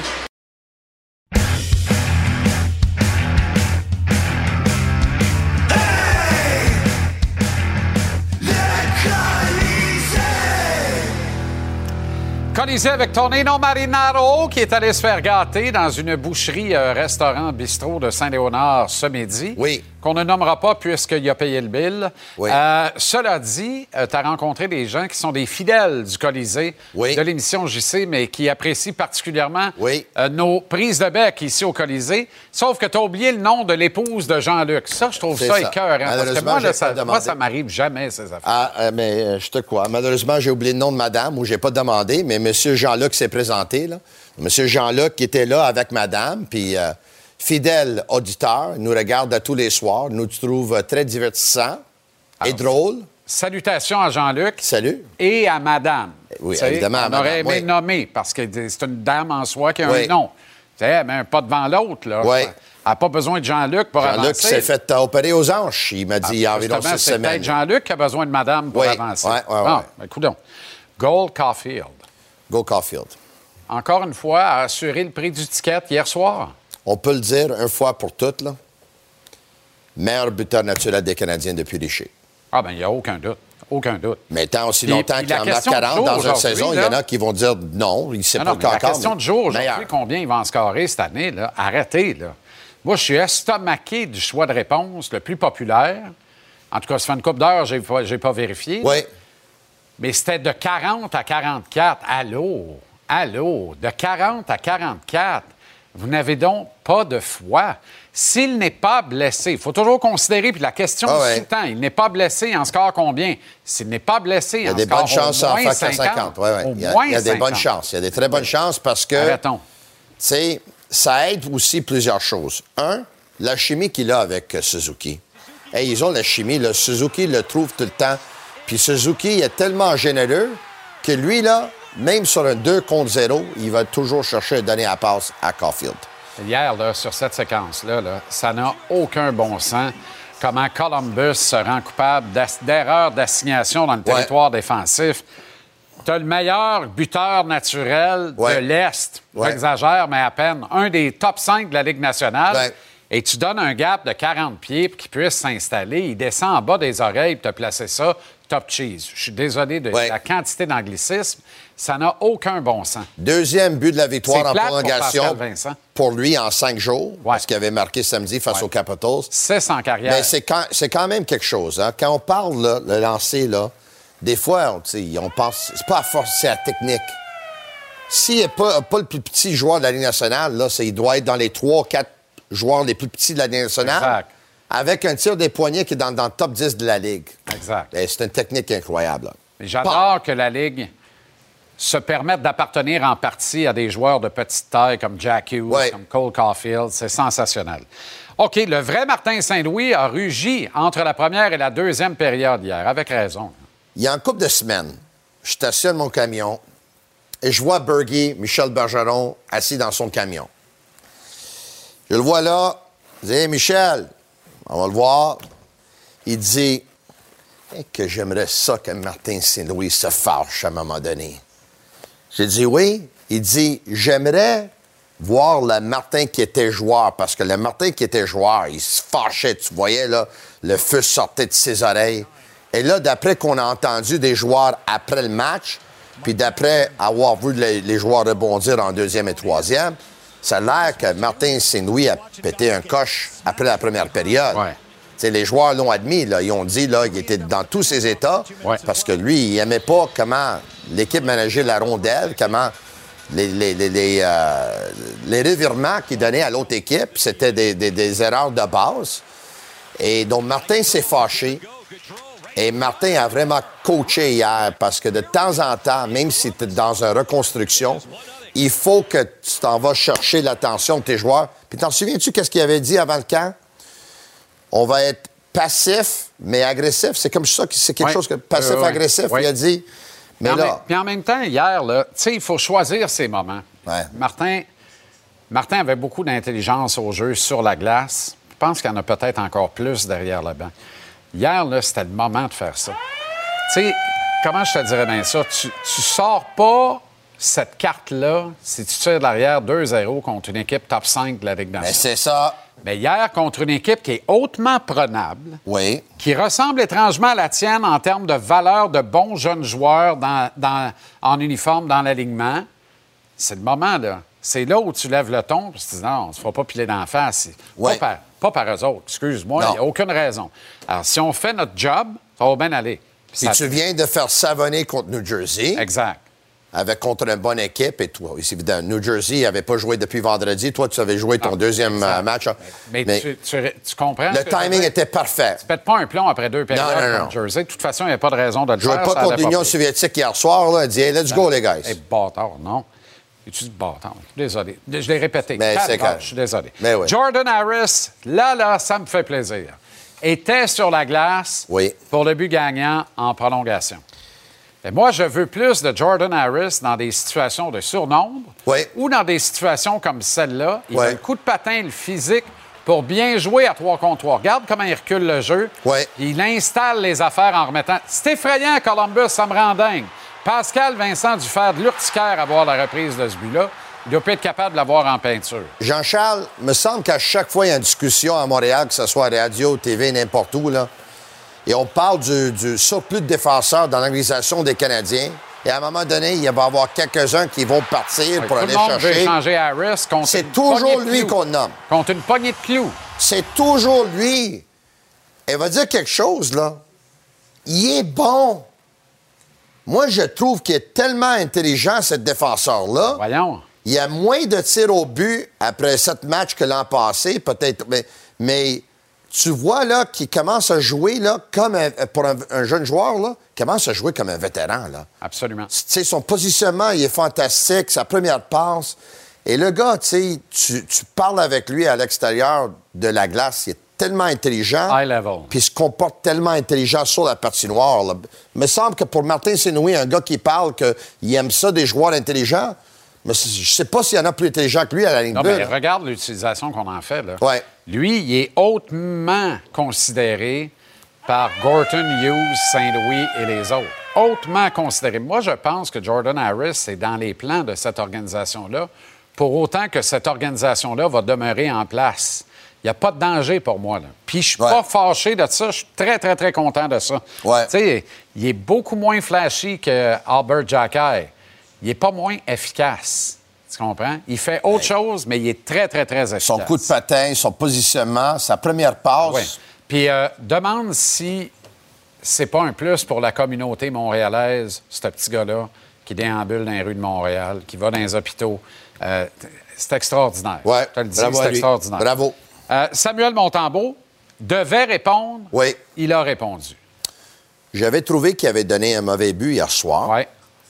Colisée avec Tonino Marinaro qui est allé se faire gâter dans une boucherie, euh, restaurant, bistrot de Saint-Léonard ce midi. Oui. Qu'on ne nommera pas puisqu'il a payé le bill. Oui. Euh, cela dit, tu as rencontré des gens qui sont des fidèles du Colisée, Oui. de l'émission JC, mais qui apprécient particulièrement Oui. euh, nos prises de bec ici au Colisée. Sauf que tu as oublié le nom de l'épouse de Jean-Luc. Ça, je trouve ça écœurant. Parce que Malheureusement, moi, là, ça, pas moi, ça m'arrive jamais, ces affaires. Ah, euh, mais euh, je te crois. Malheureusement, j'ai oublié le nom de madame ou j'ai pas demandé, mais M. Jean-Luc s'est présenté. Là. M. Jean-Luc qui était là avec madame, puis euh, fidèle auditeur, nous regarde à tous les soirs, nous trouve très divertissant et Alors, drôle. Salutations à Jean-Luc. Salut. et à madame. Oui, Tu sais, évidemment, à On aurait aimé oui. nommer parce que c'est une dame en soi qui a Oui. un nom. Un pas devant l'autre. là. Oui. Elle n'a pas besoin de Jean-Luc pour Jean-Luc avancer. s'est fait opérer aux hanches, il m'a dit il y a Ah, environ six c'est semaines. peut-être Jean-Luc qui a besoin de madame pour Oui, avancer. ouais, ouais, Bon, ouais. ben. Gold Caulfield, Go Caulfield. encore une fois, a assuré le prix du ticket hier soir. On peut le dire une fois pour toutes, là. Meilleur buteur naturel des Canadiens depuis Richer. Ah, bien, il n'y a aucun doute. Aucun doute. Mais tant aussi longtemps qu'il en marque question du 40 jour dans une saison, il y en a qui vont dire non, il ne sait pas non, mais la question mais du jour aujourd'hui, combien il va en scorer cette année, là? arrêtez. Là. Moi, je suis estomaqué du choix de réponse le plus populaire. En tout cas, ça fait une couple d'heures, je n'ai pas vérifié. Oui. Mais c'était de 40 à 44. Allô? Allô? De 40 à 44. Vous n'avez donc pas de foi. S'il n'est pas blessé, il faut toujours considérer, puis la question Ah ouais. le temps, il n'est pas blessé, en score combien? S'il n'est pas blessé, Il y a en des score bonnes chances au en moins faire 50. Ouais, ouais. Au Il y a, moins il y a des 50. bonnes chances. Il y a des très bonnes chances parce que, tu Arrêtons. sais, ça aide aussi plusieurs choses. Un, la chimie qu'il a avec euh, Suzuki. Hey, ils ont la chimie. Le Suzuki le trouve tout le temps. Puis Suzuki est tellement généreux que lui, là, même sur un 2 contre 0, il va toujours chercher à donner la passe à Caulfield. Hier, là, sur cette séquence-là, là, ça n'a aucun bon sens. Comment Columbus se rend coupable d'ass- d'erreur d'assignation dans le Ouais. territoire défensif. Tu as le meilleur buteur naturel Ouais. de l'Est. Ouais. J'exagère, mais à peine. Un des top 5 de la Ligue nationale. Et tu donnes un gap de 40 pieds pour qu'il puisse s'installer. Il descend en bas des oreilles pour te placer ça. Top cheese. Je suis désolé de la quantité d'anglicisme. Ça n'a aucun bon sens. Deuxième but de la victoire C'est en pour prolongation pour lui en cinq jours, Ouais. parce qu'il avait marqué samedi face Ouais. aux Capitals. 6 en carrière. Mais c'est quand, c'est quand même quelque chose. Hein? Quand on parle, là, le lancer, là, des fois, on, on pense, c'est pas à force, c'est à technique. S'il n'est pas, pas le plus petit joueur de la Ligue nationale, là, c'est- il doit être dans les trois, quatre joueurs les plus petits de la Ligue nationale. Exact. Avec un tir des poignets qui est dans, dans le top 10 de la Ligue. Exact. Et c'est une technique incroyable. J'adore que la Ligue se permette d'appartenir en partie à des joueurs de petite taille comme Jack Hughes, Ouais. comme Cole Caulfield. C'est sensationnel. OK, le vrai Martin Saint-Louis a rugi entre la première et la deuxième période hier, avec raison. Il y a un couple de semaines, je stationne mon camion et je vois Bergie, Michel Bergeron, assis dans son camion. Je le vois là. Je dis, Hey, Michel, on va le voir. Il dit Hey, que j'aimerais ça que Martin Saint-Louis se fâche à un moment donné. J'ai dit oui. Il dit J'aimerais voir le Martin qui était joueur, parce que le Martin qui était joueur, il se fâchait, tu voyais, là, le feu sortait de ses oreilles. Et là, d'après qu'on a entendu des joueurs après le match, puis d'après avoir vu les, joueurs rebondir en deuxième et troisième, ça a l'air que Martin Saint-Louis a pété un coche après la première période. T'sais, les joueurs l'ont admis. Là. Ils ont dit qu'il était dans tous ses états Ouais. parce que lui, il n'aimait pas comment l'équipe manageait la rondelle, comment les, les, les, les, euh, les revirements qu'il donnait à l'autre équipe, c'était des, des- des erreurs de base. Et donc, Martin s'est fâché. Et Martin a vraiment coaché hier parce que de temps en temps, même si tu es dans une reconstruction, il faut que tu t'en vas chercher l'attention de tes joueurs. Puis t'en souviens-tu qu'est-ce qu'il avait dit avant le camp? On va être passif, mais agressif. C'est comme ça que c'est quelque Ouais. chose que passif-agressif. Euh, ouais. Il a dit. Mais Puis en, là, même, puis en même temps, hier, là, tu sais, il faut choisir ses moments. Ouais. Martin, Martin avait beaucoup d'intelligence au jeu sur la glace. Je pense qu'il y en a peut-être encore plus derrière le banc. Hier, là, c'était le moment de faire ça. Tu sais, comment je te dirais bien ça? Tu, tu sors pas cette carte-là si tu tires de l'arrière 2-0 contre une équipe top 5 de la Ligue mais nationale. c'est ça. Mais hier, contre une équipe qui est hautement prenable, Oui. qui ressemble étrangement à la tienne en termes de valeur de bons jeunes joueurs dans- dans- en uniforme dans l'alignement, c'est le moment, là. C'est là où tu lèves le ton, puis tu dis non, on ne se fera pas piler d'en face. Ouais. Pas, par, pas par eux autres, excuse-moi, il n'y a aucune raison. Alors, si on fait notre job, ça va bien aller. Puis ça- tu viens de faire savonner contre New Jersey. Exact. Avec contre une bonne équipe. Et toi, c'est évident, New Jersey n'avait pas joué depuis vendredi. Toi, tu avais joué ton Ah, deuxième exact. euh, match. Mais, Mais tu, tu- tu comprends? le timing était parfait. Tu pètes pas un plomb après deux périodes Non, non, non. contre Jersey. De toute façon, il n'y a pas de raison de le Je jouais faire. pas contre l'Union soviétique hier soir. Là. Il dit, hey, let's go, les guys. Eh, bâtard, non. Es-tu bâtard? Désolé. Je l'ai répété. Mais c'est. Je suis désolé. Mais oui. Jordan Harris, là, là, ça me fait plaisir. Était sur la glace Oui. pour le but gagnant en prolongation. Et moi, je veux plus de Jordan Harris dans des situations de surnombre Oui. ou dans des situations comme celle-là. Il Oui. a le coup de patin, le physique pour bien jouer à 3 contre 3. Regarde comment il recule le jeu. Oui. Il installe les affaires en remettant. C'est effrayant, Columbus, ça me rend dingue. Pascal Vincent faire de l'urticaire à voir la reprise de ce but-là. Il doit pas être capable de l'avoir en peinture. Jean-Charles, me semble qu'à chaque fois, il y a une discussion à Montréal, que ce soit radio, TV, n'importe où, là, et on parle du, du surplus de défenseurs dans l'organisation des Canadiens. Et à un moment donné, il va y avoir quelques-uns qui vont partir pour Tout aller le monde veut chercher. échanger Harris contre C'est toujours lui qu'on nomme. Contre une poignée de clous. C'est toujours lui. Elle va dire quelque chose, là. Il est bon. Moi, je trouve qu'il est tellement intelligent, ce défenseur-là. Voyons. Il y a moins de tirs au but après sept matchs que l'an passé, peut-être. Mais, mais tu vois, là, qu'il commence à jouer, là, comme un- pour un, un jeune joueur, là, il commence à jouer comme un vétéran, là. Absolument. Tu sais, son positionnement, il est fantastique, sa première passe. Et le gars, tu sais, tu, parles avec lui à l'extérieur de la glace, il est tellement intelligent. High level. Puis il se comporte tellement intelligent sur la patinoire. Là. Il me semble que pour Martin Sénoué, un gars qui parle qu'il aime ça des joueurs intelligents, mais je sais pas s'il y en a plus intelligents que lui à la ligne Non, bleue. mais là. regarde l'utilisation qu'on en fait. Là. Ouais. Lui, il est hautement considéré par Gorton, Hughes, Saint-Louis et les autres. Hautement considéré. Moi, je pense que Jordan Harris est dans les plans de cette organisation-là, pour autant que cette organisation-là va demeurer en place. Il n'y a pas de danger pour moi. Là. Puis je suis Ouais. pas fâché de ça. Je suis très, très, très content de ça. Ouais. Tu sais, il est beaucoup moins flashy que Albert Jacquet. Il n'est pas moins efficace. Tu comprends? Il fait autre chose, mais il est très, très, très efficace. Son coup de patin, son positionnement, sa première passe. Oui. Puis euh, demande si c'est pas un plus pour la communauté montréalaise, ce petit gars-là, qui déambule dans les rues de Montréal, qui va dans les hôpitaux. Euh, c'est extraordinaire. Dis, Bravo c'est extraordinaire. Bravo. Euh, Samuel Montambeau devait répondre. Oui. Il a répondu. J'avais trouvé qu'il avait donné un mauvais but hier soir. Oui.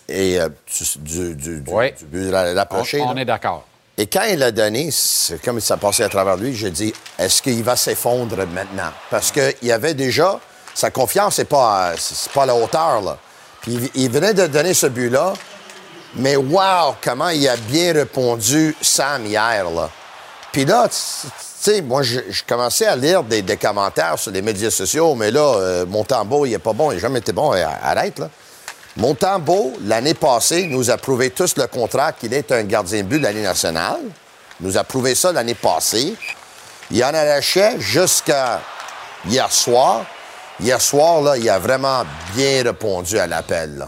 Et euh, du, du, du- du- Oui. du but On, rapproché. on là. est d'accord. Et quand il l'a donné, c'est comme ça passait à travers lui, j'ai dit, est-ce qu'il va s'effondrer maintenant? Parce qu'il y avait déjà, sa confiance n'est pas, à- c'est pas à la hauteur, là. Puis il, il venait de donner ce but-là, mais wow, comment il a bien répondu Sam hier, là. Puis là, tu sais, moi, je, je commençais à lire des, des commentaires sur les médias sociaux, mais là, euh, Montembeau, il est pas bon, il n'a jamais été bon, arrête, là. Montembeau, l'année passée, nous a prouvé tous le contrat qu'il est un gardien de but de la Ligue nationale. Il nous a prouvé ça l'année passée. Il en arrachait jusqu'à hier soir. Hier soir, là, il a vraiment bien répondu à l'appel.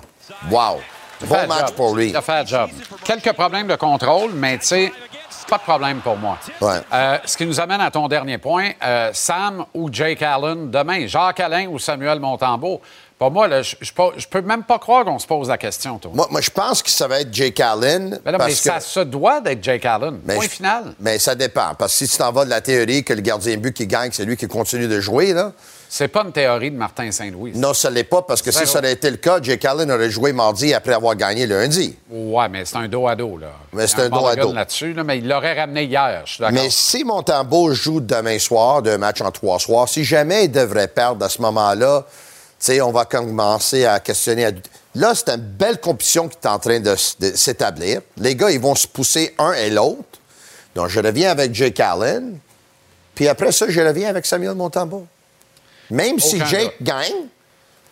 Wow! Bon match job. pour lui. Il a fait job. Quelques problèmes de contrôle, mais tu sais, pas de problème pour moi. Ouais. Euh, ce qui nous amène à ton dernier point, euh, Sam ou Jake Allen demain, Jacques Alain ou Samuel Montembeau. Pour moi, là, je je peux- même pas croire qu'on se pose la question, toi. Moi, moi, je pense que ça va être Jake Allen. mais que- ça se doit d'être Jake Allen. Mais Point je- final. Mais ça dépend. Parce que si tu t'en vas de la théorie que le gardien but qui gagne, c'est lui qui continue de jouer, là. C'est pas une théorie de Martin Saint-Louis. Non, ça l'est pas, parce que si ça avait été le cas, Jake Allen aurait joué mardi après avoir gagné lundi. Ouais, mais c'est un dos à dos, là. Mais c'est un dos à dos. là-dessus, là, mais il l'aurait ramené hier, je suis d'accord. Mais si Montembeau joue demain soir, d'un match en trois soirs, si jamais il devrait perdre à ce moment-là, sais, on va commencer à questionner. à. Là, c'est une belle compétition qui est en train de, s'établir. Les gars, ils vont se pousser un et l'autre. Donc, je reviens avec Jake Allen. Puis après ça, je reviens avec Samuel Montembeau. Même si Jake gagne,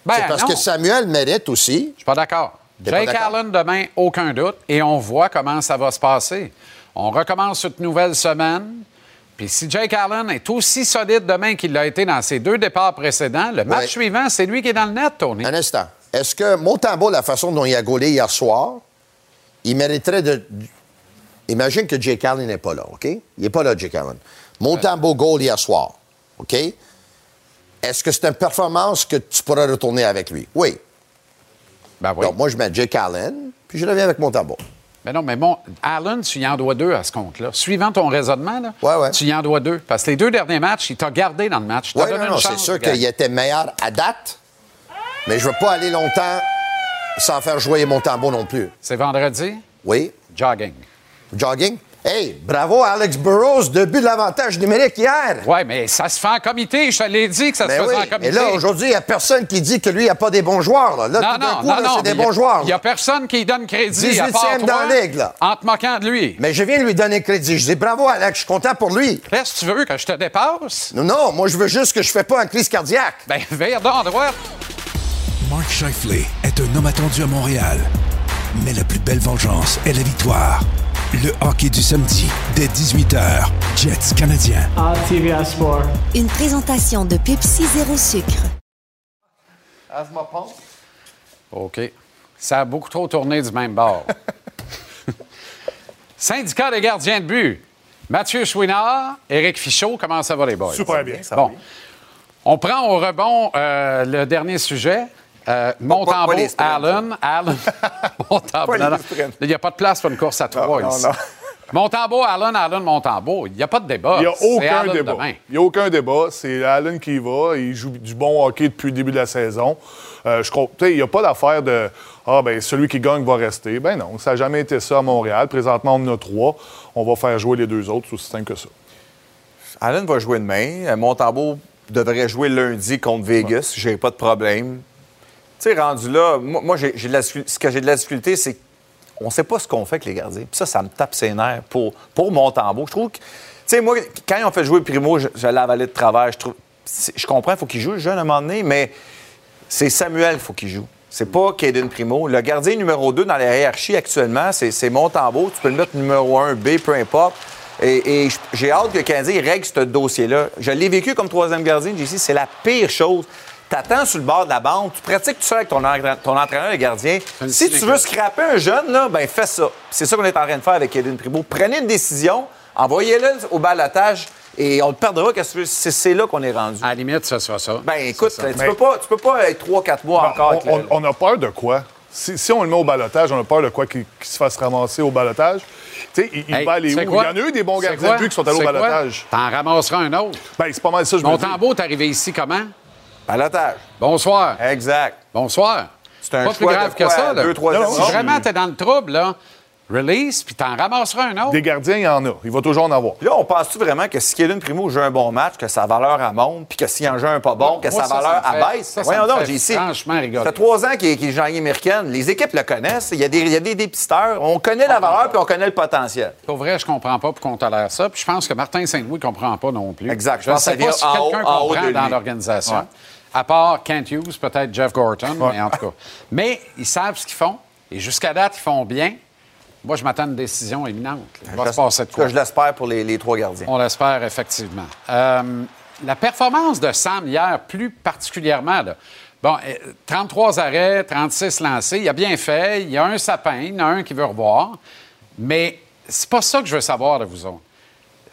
Ben, c'est parce non. que Samuel mérite aussi. Je suis pas d'accord. Jake? Allen demain, aucun doute, et on voit comment ça va se passer. On recommence cette nouvelle semaine. Puis si Jake Allen est aussi solide demain qu'il l'a été dans ses deux départs précédents, le match Ouais. suivant, c'est lui qui est dans le net, Tony. Un instant. Est-ce que Montembeau, la façon dont il a gaulé hier soir, il mériterait de. Imagine que Jake Allen n'est pas là, OK? Il n'est pas là, Jake Allen. Montembeau goal hier soir, OK? Est-ce que c'est une performance que tu pourras retourner avec lui? Oui. Ben oui. Donc, moi, je mets Jake Allen, puis je reviens avec Montembeau. Mais non, mais bon, Allen, tu y en dois deux à ce compte-là. Suivant ton raisonnement, là, Ouais, ouais. tu y en dois deux. Parce que les deux derniers matchs, il t'a gardé dans le match. Oui, non, non, c'est sûr qu'il était meilleur à date, mais je ne veux pas aller longtemps sans faire jouer Montembeau non plus. C'est vendredi, Oui. jogging. Jogging? Hey, bravo Alex Burrows, deux buts de l'avantage numérique hier. Oui, mais ça se fait en comité. Je te l'ai dit que ça Ben se faisait oui, en comité. mais là, aujourd'hui, il n'y a personne qui dit que lui, il n'y a pas des bons joueurs. Là, Là, Non, tout d'un non, coup, non, là, non, c'est des bons y a- joueurs. Il n'y a personne qui lui donne crédit. 18e à part dans toi, la ligue, là. En te moquant de lui. Mais je viens de lui donner crédit. Je dis bravo, Alex, je suis content pour lui. Que tu veux, que je te dépasse? Non, non, moi, je veux juste que je ne fais pas en crise cardiaque. Ben, donc à droite. Mark Scheifele est un homme attendu à Montréal. Mais la plus belle vengeance est la victoire. Le hockey du samedi, dès 18h, Jets canadiens. TVA Sport. Une présentation de Pepsi Zéro Sucre. OK. Ça a beaucoup trop tourné du même bord. Syndicat des gardiens de but. Mathieu Chouinard, Éric Fichaud, comment ça va les boys? Super bien. Bon. On prend au rebond euh, le dernier sujet. Euh, Montembeau, pas Allen, Allen, Montembeau. Non, non. Il n'y a pas de place pour une course à trois non, ici. non. Montembeau, Allen, Allen, Montembeau. Il n'y a pas de débat. Il n'y a aucun débat. demain. Il n'y a aucun débat. C'est Allen qui y va. Il joue du bon hockey depuis le début de la saison. Euh, je crois- tu sais, il n'y a pas d'affaire de Ah, ben celui qui gagne va rester. Ben non, ça n'a jamais été ça à Montréal. Présentement, on en a trois. On va faire jouer les deux autres. C'est aussi simple que ça. Allen va jouer demain. Euh, Montembeau devrait jouer lundi contre Vegas. J'ai pas de problème. Tu sais, rendu là, moi, j'ai de la ce que j'ai de la difficulté, c'est qu'on ne sait pas ce qu'on fait avec les gardiens. Puis ça, ça me tape ses nerfs pour, pour Montembeau. Je trouve que, tu sais, moi, quand ont fait jouer Primo, je, je l'ai avalé de travers. Je, trouve, je comprends, il faut qu'il joue, le jeune, à un moment donné, mais c'est Samuel, faut qu'il joue. C'est pas Caden Primo. Le gardien numéro 2 dans la hiérarchie actuellement, c'est Montembeau. Tu peux le mettre numéro 1, B, peu importe. Et, j'ai hâte que le règle ce dossier-là. Je l'ai vécu comme troisième gardien, JC. C'est la pire chose. T'attends sur le bord de la bande, tu pratiques tout ça avec ton, entra- ton entraîneur, le gardien. Si tu veux scraper un jeune, là, ben fais ça. C'est ça qu'on est en train de faire avec Caden Primo. Prenez une décision, envoyez-le au balotage et on le perdra. qu'est-ce que. C'est là qu'on est rendu. À la limite, ce sera ça. Ben écoute, ça. tu peux, pas, tu peux pas être 3-4 mois encore. avec on, le- on- a peur de quoi? Si, si on le met au balotage, on a peur de quoi qu'il se fasse ramasser au balotage? Tu sais, il, il Hey, va aller où? Il y en a eu des bons gardiens de but qui sont allés au balotage. T'en ramasseras un autre. Ben, c'est pas mal ça, je me dis. Montembeau, t'es arrivé ici comment? Balotage. Bonsoir. Exact. Bonsoir. C'est un Pas plus grave de que ça. Là. deux, Non, si vraiment t'es dans le trouble, là, release, puis t'en ramasseras un autre. Des gardiens, il y en a. Il va toujours en avoir. Puis là, on pense-tu vraiment que si Kaden Primo joue un bon match, que sa valeur elle monte, puis que s'il en joue un pas bon, que Moi, sa ça, valeur ça abaisse? ça, ça Voyons donc, ici. franchement rigoler. Ça fait trois ans qu'il est, qu'il est américaine. Les équipes le connaissent. Il y a des, il y a des dépisteurs. On connaît la valeur, puis on connaît le potentiel. Pour vrai, je comprends pas pourquoi on tolère ça. Puis je pense que Martin Saint-Louis comprend pas non plus. Exact. Je Je ne pense que sais pas si quelqu'un comprend de dans l'organisation. Ouais. À part Kent Hughes, peut-être Jeff Gorton, mais en tout cas. Mais ils savent ce qu'ils font. Et jusqu'à date, ils font bien. Moi, je m'attends à une décision imminente. Il va Je se passer de quoi? Je l'espère pour les, les trois gardiens. On l'espère, effectivement. Euh, la performance de Sam hier, plus particulièrement, là. Bon, euh, 33 arrêts, 36 lancés, il a bien fait. Il y a un sapin, il y en a un qui veut revoir. Mais c'est pas ça que je veux savoir de vous autres.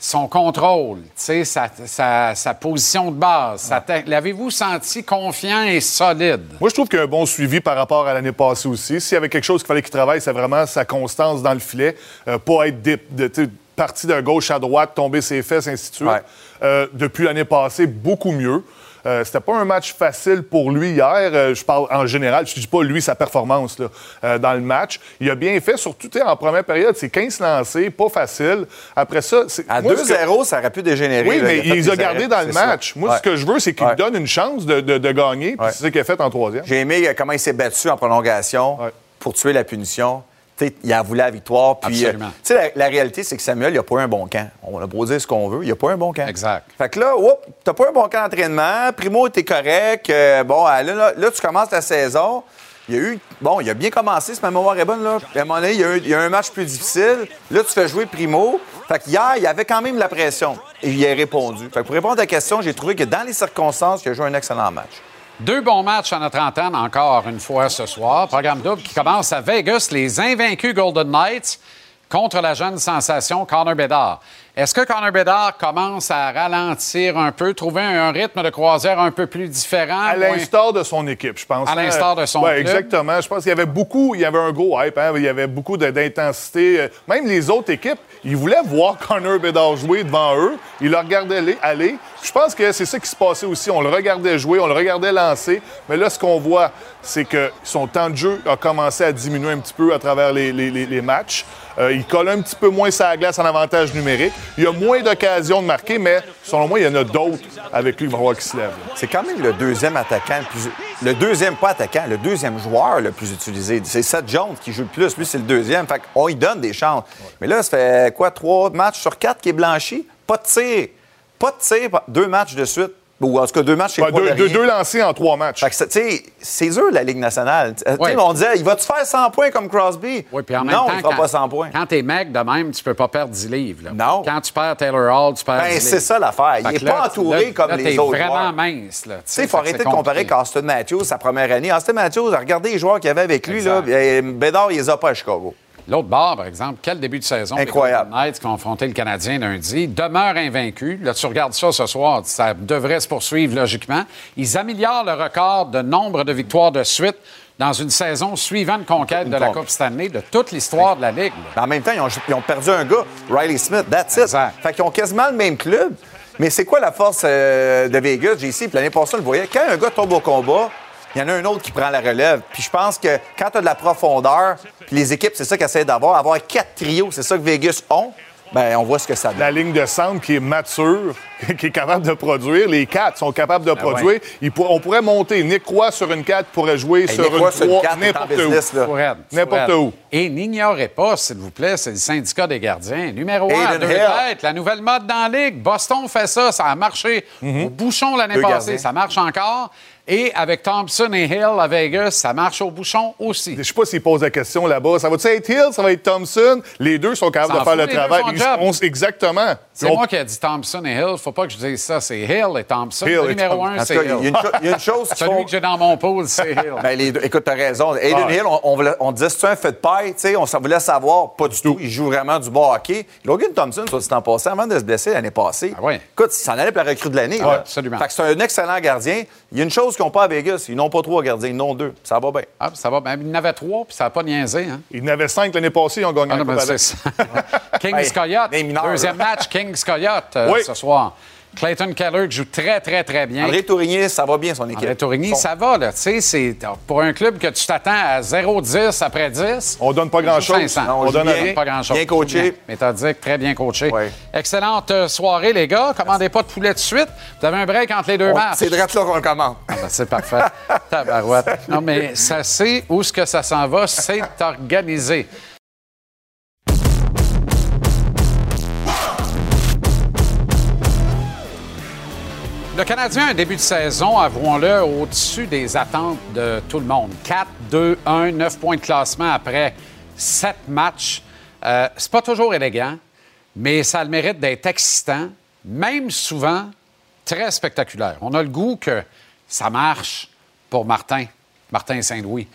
Son contrôle, sa, sa- sa position de base. L'avez-vous senti confiant et solide? Moi, je trouve qu'il y a un bon suivi par rapport à l'année passée aussi. S'il y avait quelque chose qu'il fallait qu'il travaille, c'est vraiment sa constance dans le filet. Euh, pas être de- parti de gauche à droite, tomber ses fesses, ainsi de suite. Ouais. Euh, depuis l'année passée, beaucoup mieux. Euh, C'était pas un match facile pour lui hier. Euh, je parle en général. Je dis pas lui sa performance là, euh, dans le match. Il a bien fait, surtout en première période. C'est 15 lancés, pas facile. Après ça, c'est À moi, ce que- 2-0, ça aurait pu dégénérer. oui, là. mais il les a gardés dans le ça. match. Moi, Ouais. ce que je veux, c'est qu'il Ouais. me donne une chance de, de- de gagner. Ouais. C'est ça qu'il a fait en troisième. J'ai aimé comment il s'est battu en prolongation pour tuer la punition. Il a voulu la victoire. Puis, euh, Absolument. tu sais, la, la réalité, c'est que Samuel, il n'a pas eu un bon camp. On a beau dire ce qu'on veut, il n'a pas eu un bon camp. Exact. Fait que là, tu t'as pas un bon camp d'entraînement. Primo, t'es correct. Euh, bon, là, là, là, tu commences ta saison. Il y a eu. Bon, il a bien commencé, si ma mémoire est bonne, là. Puis à un moment donné, il y, a eu, il y a eu un match plus difficile. Là, tu fais jouer Primo. Fait qu'hier, il y avait quand même la pression. Et il a répondu. Fait que pour répondre à ta question, j'ai trouvé que dans les circonstances, il a joué un excellent match. Deux bons matchs à notre antenne encore une fois ce soir. Programme double qui commence à Vegas, les invaincus Golden Knights contre la jeune sensation Connor Bedard. Est-ce que Connor Bedard commence à ralentir un peu, trouver un rythme de croisière un peu plus différent? À l'instar de son équipe, je pense. À hein. l'instar de son Ouais, club. Exactement. Je pense qu'il y avait beaucoup, il y avait un gros hype, hein. il y avait beaucoup d'intensité. Euh, Même les autres équipes, ils voulaient voir Connor Bedard jouer devant eux. Ils le regardaient aller. aller. Je pense que c'est ça qui se passait aussi. On le regardait jouer, on le regardait lancer. Mais là, ce qu'on voit, c'est que son temps de jeu a commencé à diminuer un petit peu à travers les, les- les- les matchs. Euh, il colle un petit peu moins sa glace en avantage numérique. Il a moins d'occasions de marquer, mais selon moi, il y en a d'autres avec lui qui vont qui se lève. C'est quand même le deuxième attaquant le plus. Le deuxième, pas attaquant, le deuxième joueur le plus utilisé. C'est Seth Jones qui joue le plus. Lui, c'est le deuxième. Fait qu'on lui donne des chances. Mais là, ça fait quoi, trois matchs sur quatre qui est blanchi? Pas de tir. Pas de tir, deux matchs de suite. Ou en tout cas, deux matchs chez Ouais, trois deux, de deux- deux lancés en trois matchs. Fait que, c'est- tu sais, c'est dur, la Ligue nationale. Ouais. On disait, il va-tu faire 100 points comme Crosby? Oui, puis en même non, temps, il fera quand, pas 100 points. Quand t'es mec de même, tu peux pas perdre 10 livres. là. Non. Quand tu perds Taylor Hall, tu perds 10 Ben, livres. c'est ça l'affaire. Il n'est pas entouré là, comme là, les autres vraiment joueurs. mince. Là, Tu sais, il faut arrêter de comparer Austin Matthews, sa première année. Austin Matthews, regardez les joueurs qu'il y avait avec lui. Là, Exact. et Bédard, il les a pas à Chicago. L'autre bord, par exemple, quel début de saison. Incroyable. Les Golden Knights qui ont affronté le Canadien lundi? Demeurent invaincus. Là, tu regardes ça ce soir, ça devrait se poursuivre logiquement. Ils améliorent le record de nombre de victoires de suite dans une saison suivant une conquête de la Coupe Stanley de toute l'histoire de la Ligue. en même temps, ils ont, ils ont perdu un gars, Riley Smith. That's it. Exact. Fait qu'ils ont quasiment le même club. Mais c'est quoi la force euh, de Vegas, JC? Puis l'année passée, on le voyait. Quand un gars tombe au combat, il y en a un autre qui prend la relève. Puis je pense que quand tu as de la profondeur, puis les équipes, c'est ça qu'elles essaient d'avoir, avoir quatre trios, c'est ça que Vegas ont, ben on voit ce que ça donne. La ligne de centre qui est mature, qui est capable de produire. Les quatre sont capables de produire. ouais. Il pour- on pourrait monter. Nick Roy sur une 4 pourrait jouer sur Nick une Roy sur une 3 quatre est en n'importe où. N'importe où. Et n'ignorez pas, s'il vous plaît, c'est le syndicat des gardiens. Numéro un, à Aiden deux Hill. têtes, la nouvelle mode dans la Ligue. Boston fait ça, ça a marché au bouchon l'année passée, gardiens. ça marche encore. Et avec Thompson et Hill à Vegas, ça marche au bouchon aussi. Je sais pas s'ils posent la question là-bas. Ça va-tu être Hill? Ça va être Thompson? Les deux sont capables de faire fout, le travail. Ils exactement. C'est on- moi qui ai dit Thompson et Hill. Faut pas que je dise ça. C'est Hill et Thompson. Hill le numéro un, c'est Hill. il y, a une cho- il y a une chose qui Celui font- que j'ai dans mon pool, c'est Hill. Ben, les deux- écoute, t'as raison. Aiden Ah. Hill, on, on on disait, c'est un fait de paille, tu sais, on s'en voulait savoir, pas du tout. Il joue vraiment du bon hockey. Logan Thompson, soit dit en passant, avant de se blesser l'année passée, Ah ouais. écoute, il s'en allait pour la recrue de l'année. Ah absolument. Fait que c'est un excellent gardien. Il y a une chose qu'ils n'ont pas à Vegas, ils n'ont pas trois gardiens, ils en ont deux. Ça va bien. Ah, ça va. Ben, il y en avait trois, puis ça n'a pas niaisé. Hein? Il y en avait cinq l'année passée, ils ont gagné Ah, non, ben. Kings Hey, Coyote. mineurs, Deuxième là. match, Kings Coyote euh, Oui. ce soir. Clayton Keller joue très, très, très bien. André Tourigny, ça va bien son équipe. André Tourigny, ça va, là. Tu sais, c'est pour un club que tu t'attends à 0-10 après 10. On donne pas grand-chose. 500. Non, on On donne bien. Pas grand-chose. Bien coaché. Méthodique, très bien coaché. Oui. Excellente euh, soirée, les gars. Commandez pas de poulet de suite. Vous avez un break entre les deux On- matchs. C'est direct là qu'on le commande. Ah, ben, c'est parfait. Tabarouette. Non, mais ça sait où ce que ça s'en va. C'est organisé. Le Canadien a un début de saison, avouons-le, au-dessus des attentes de tout le monde. 4, 2, 1, 9 points de classement après 7 matchs. Euh, c'est pas toujours élégant, mais ça a le mérite d'être excitant, même souvent très spectaculaire. On a le goût que ça marche pour Martin, Martin Saint-Louis.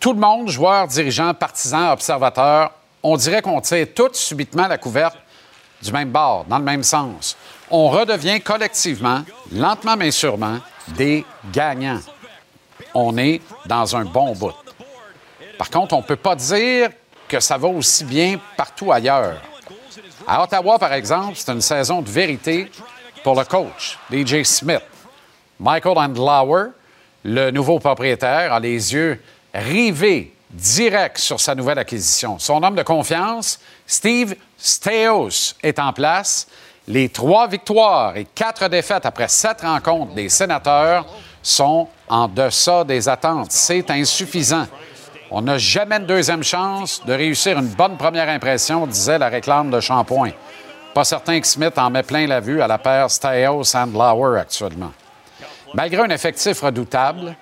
Tout le monde, joueurs, dirigeants, partisans, observateurs, on dirait qu'on tire tous subitement la couverte du même bord, dans le même sens. On redevient collectivement, lentement mais sûrement, des gagnants. On est dans un bon bout. Par contre, on ne peut pas dire que ça va aussi bien partout ailleurs. À Ottawa, par exemple, c'est une saison de vérité pour le coach, DJ Smith. Michael Andlauer, le nouveau propriétaire, a les yeux rivés direct sur sa nouvelle acquisition. Son homme de confiance, Steve Steos, est en place. Les trois victoires et quatre défaites après sept rencontres des sénateurs sont en deçà des attentes. C'est insuffisant. On n'a jamais de deuxième chance de réussir une bonne première impression, disait la réclame de Champoint. Pas certain que Smith en met plein la vue à la paire Steos-Sandlauer actuellement. Malgré un effectif redoutable,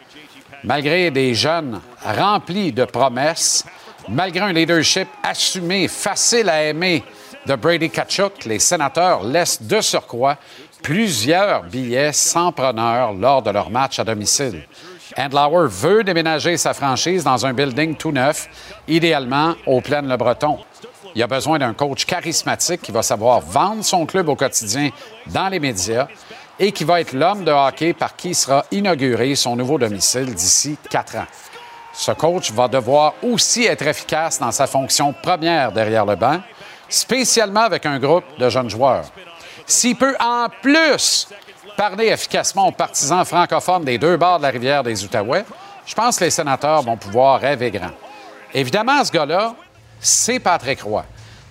malgré des jeunes remplis de promesses, malgré un leadership assumé, facile à aimer de Brady Kachuk, les sénateurs laissent de surcroît plusieurs billets sans preneur lors de leur match à domicile. Andlauer veut déménager sa franchise dans un building tout neuf, idéalement au Plaine-le Breton. Il a besoin d'un coach charismatique qui va savoir vendre son club au quotidien dans les médias et qui va être l'homme de hockey par qui sera inauguré son nouveau domicile d'ici quatre ans. Ce coach va devoir aussi être efficace dans sa fonction première derrière le banc, spécialement avec un groupe de jeunes joueurs. S'il peut en plus parler efficacement aux partisans francophones des deux bords de la rivière des Outaouais, je pense que les sénateurs vont pouvoir rêver grand. Évidemment, ce gars-là, c'est Patrick Roy.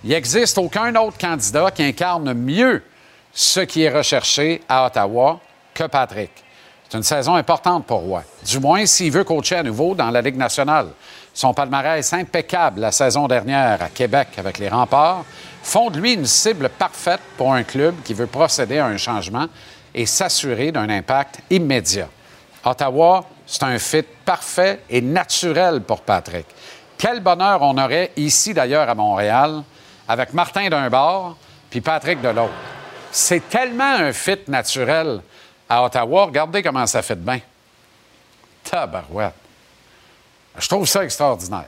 Il n'existe aucun autre candidat qui incarne mieux ce qui est recherché à Ottawa que Patrick. C'est une saison importante pour Roy, du moins s'il veut coacher à nouveau dans la Ligue nationale. Son palmarès impeccable la saison dernière à Québec avec les remparts font de lui une cible parfaite pour un club qui veut procéder à un changement et s'assurer d'un impact immédiat. Ottawa, c'est un fit parfait et naturel pour Patrick. Quel bonheur on aurait ici d'ailleurs à Montréal avec Martin d'un bord puis Patrick de l'autre. C'est tellement un fit naturel à Ottawa. Regardez comment ça fait de bien. Tabarouette. Je trouve ça extraordinaire.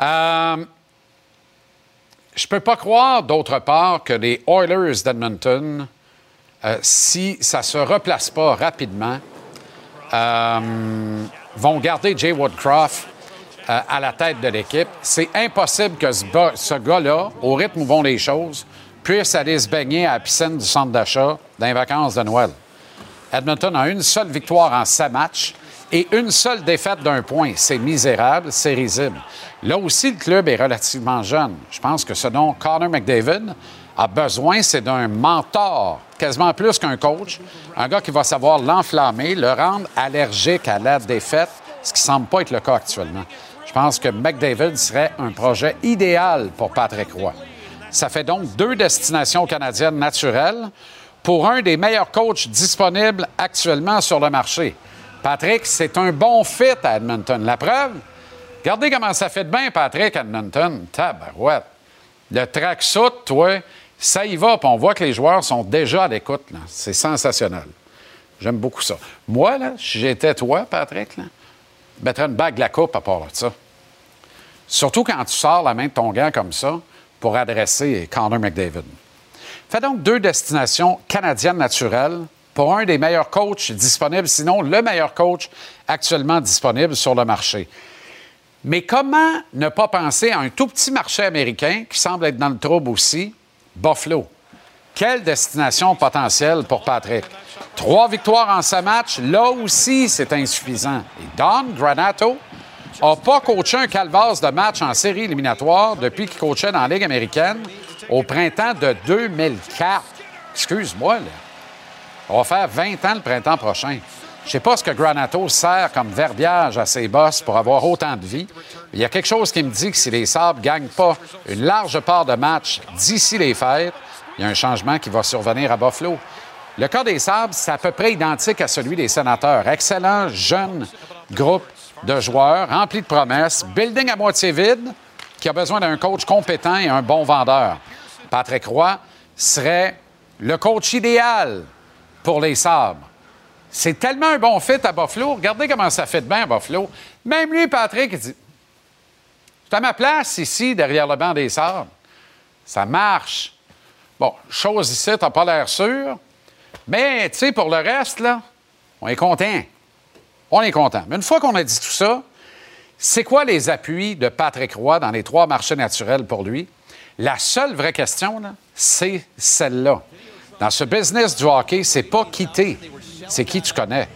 Euh, je ne peux pas croire, d'autre part, que les Oilers d'Edmonton, euh, si ça ne se replace pas rapidement, euh, vont garder Jay Woodcroft à la tête de l'équipe. C'est impossible que ce, ce gars-là, au rythme où vont les choses, puisse aller se baigner à la piscine du centre d'achat dans les vacances de Noël. Edmonton a une seule victoire en sept matchs et une seule défaite d'un point. C'est misérable, c'est risible. Là aussi, le club est relativement jeune. Je pense que ce dont Connor McDavid a besoin, c'est d'un mentor, quasiment plus qu'un coach, un gars qui va savoir l'enflammer, le rendre allergique à la défaite, ce qui ne semble pas être le cas actuellement. Je pense que McDavid serait un projet idéal pour Patrick Roy. Ça fait donc deux destinations canadiennes naturelles pour un des meilleurs coachs disponibles actuellement sur le marché. Patrick, c'est un bon fit à Edmonton. La preuve, regardez comment ça fait de bien, Patrick, à Edmonton. Tabarouette. Le tracksuit, toi, ça y va, puis on voit que les joueurs sont déjà à l'écoute. C'est sensationnel. J'aime beaucoup ça. Moi, là, si j'étais toi, Patrick, là, je mettrais une bague de la coupe à part ça. Surtout quand tu sors la main de ton gant comme ça, pour adresser Connor McDavid. Fait donc deux destinations canadiennes naturelles pour un des meilleurs coachs disponibles, sinon le meilleur coach actuellement disponible sur le marché. Mais comment ne pas penser à un tout petit marché américain qui semble être dans le trouble aussi, Buffalo? Quelle destination potentielle pour Patrick? Trois victoires en ce match, là aussi, c'est insuffisant. Et Don Granato, n'a pas coaché un calvasse de match en série éliminatoire depuis qu'il coachait dans la Ligue américaine au printemps de 2004. Excuse-moi, là. On va faire 20 ans le printemps prochain. Je sais pas ce que Granato sert comme verbiage à ses boss pour avoir autant de vie. Il y a quelque chose qui me dit que si les Sabres ne gagnent pas une large part de match d'ici les fêtes, il y a un changement qui va survenir à Buffalo. Le cas des Sabres, c'est à peu près identique à celui des Sénateurs. Excellent jeune groupe de joueurs, remplis de promesses, building à moitié vide, qui a besoin d'un coach compétent et un bon vendeur. Patrick Roy serait le coach idéal pour les sabres. C'est tellement un bon fit à Buffalo. Regardez comment ça fait bien à Buffalo. Même lui, Patrick, il dit Je à ma place ici, derrière le banc des sabres. Ça marche. Bon, chose ici, t'as pas l'air sûr. Mais, tu sais, pour le reste, là, on est content. On est content. Mais une fois qu'on a dit tout ça, c'est quoi les appuis de Patrick Roy dans les trois marchés naturels pour lui? La seule vraie question, c'est celle-là. Dans ce business du hockey, c'est pas quitter, c'est qui tu connais.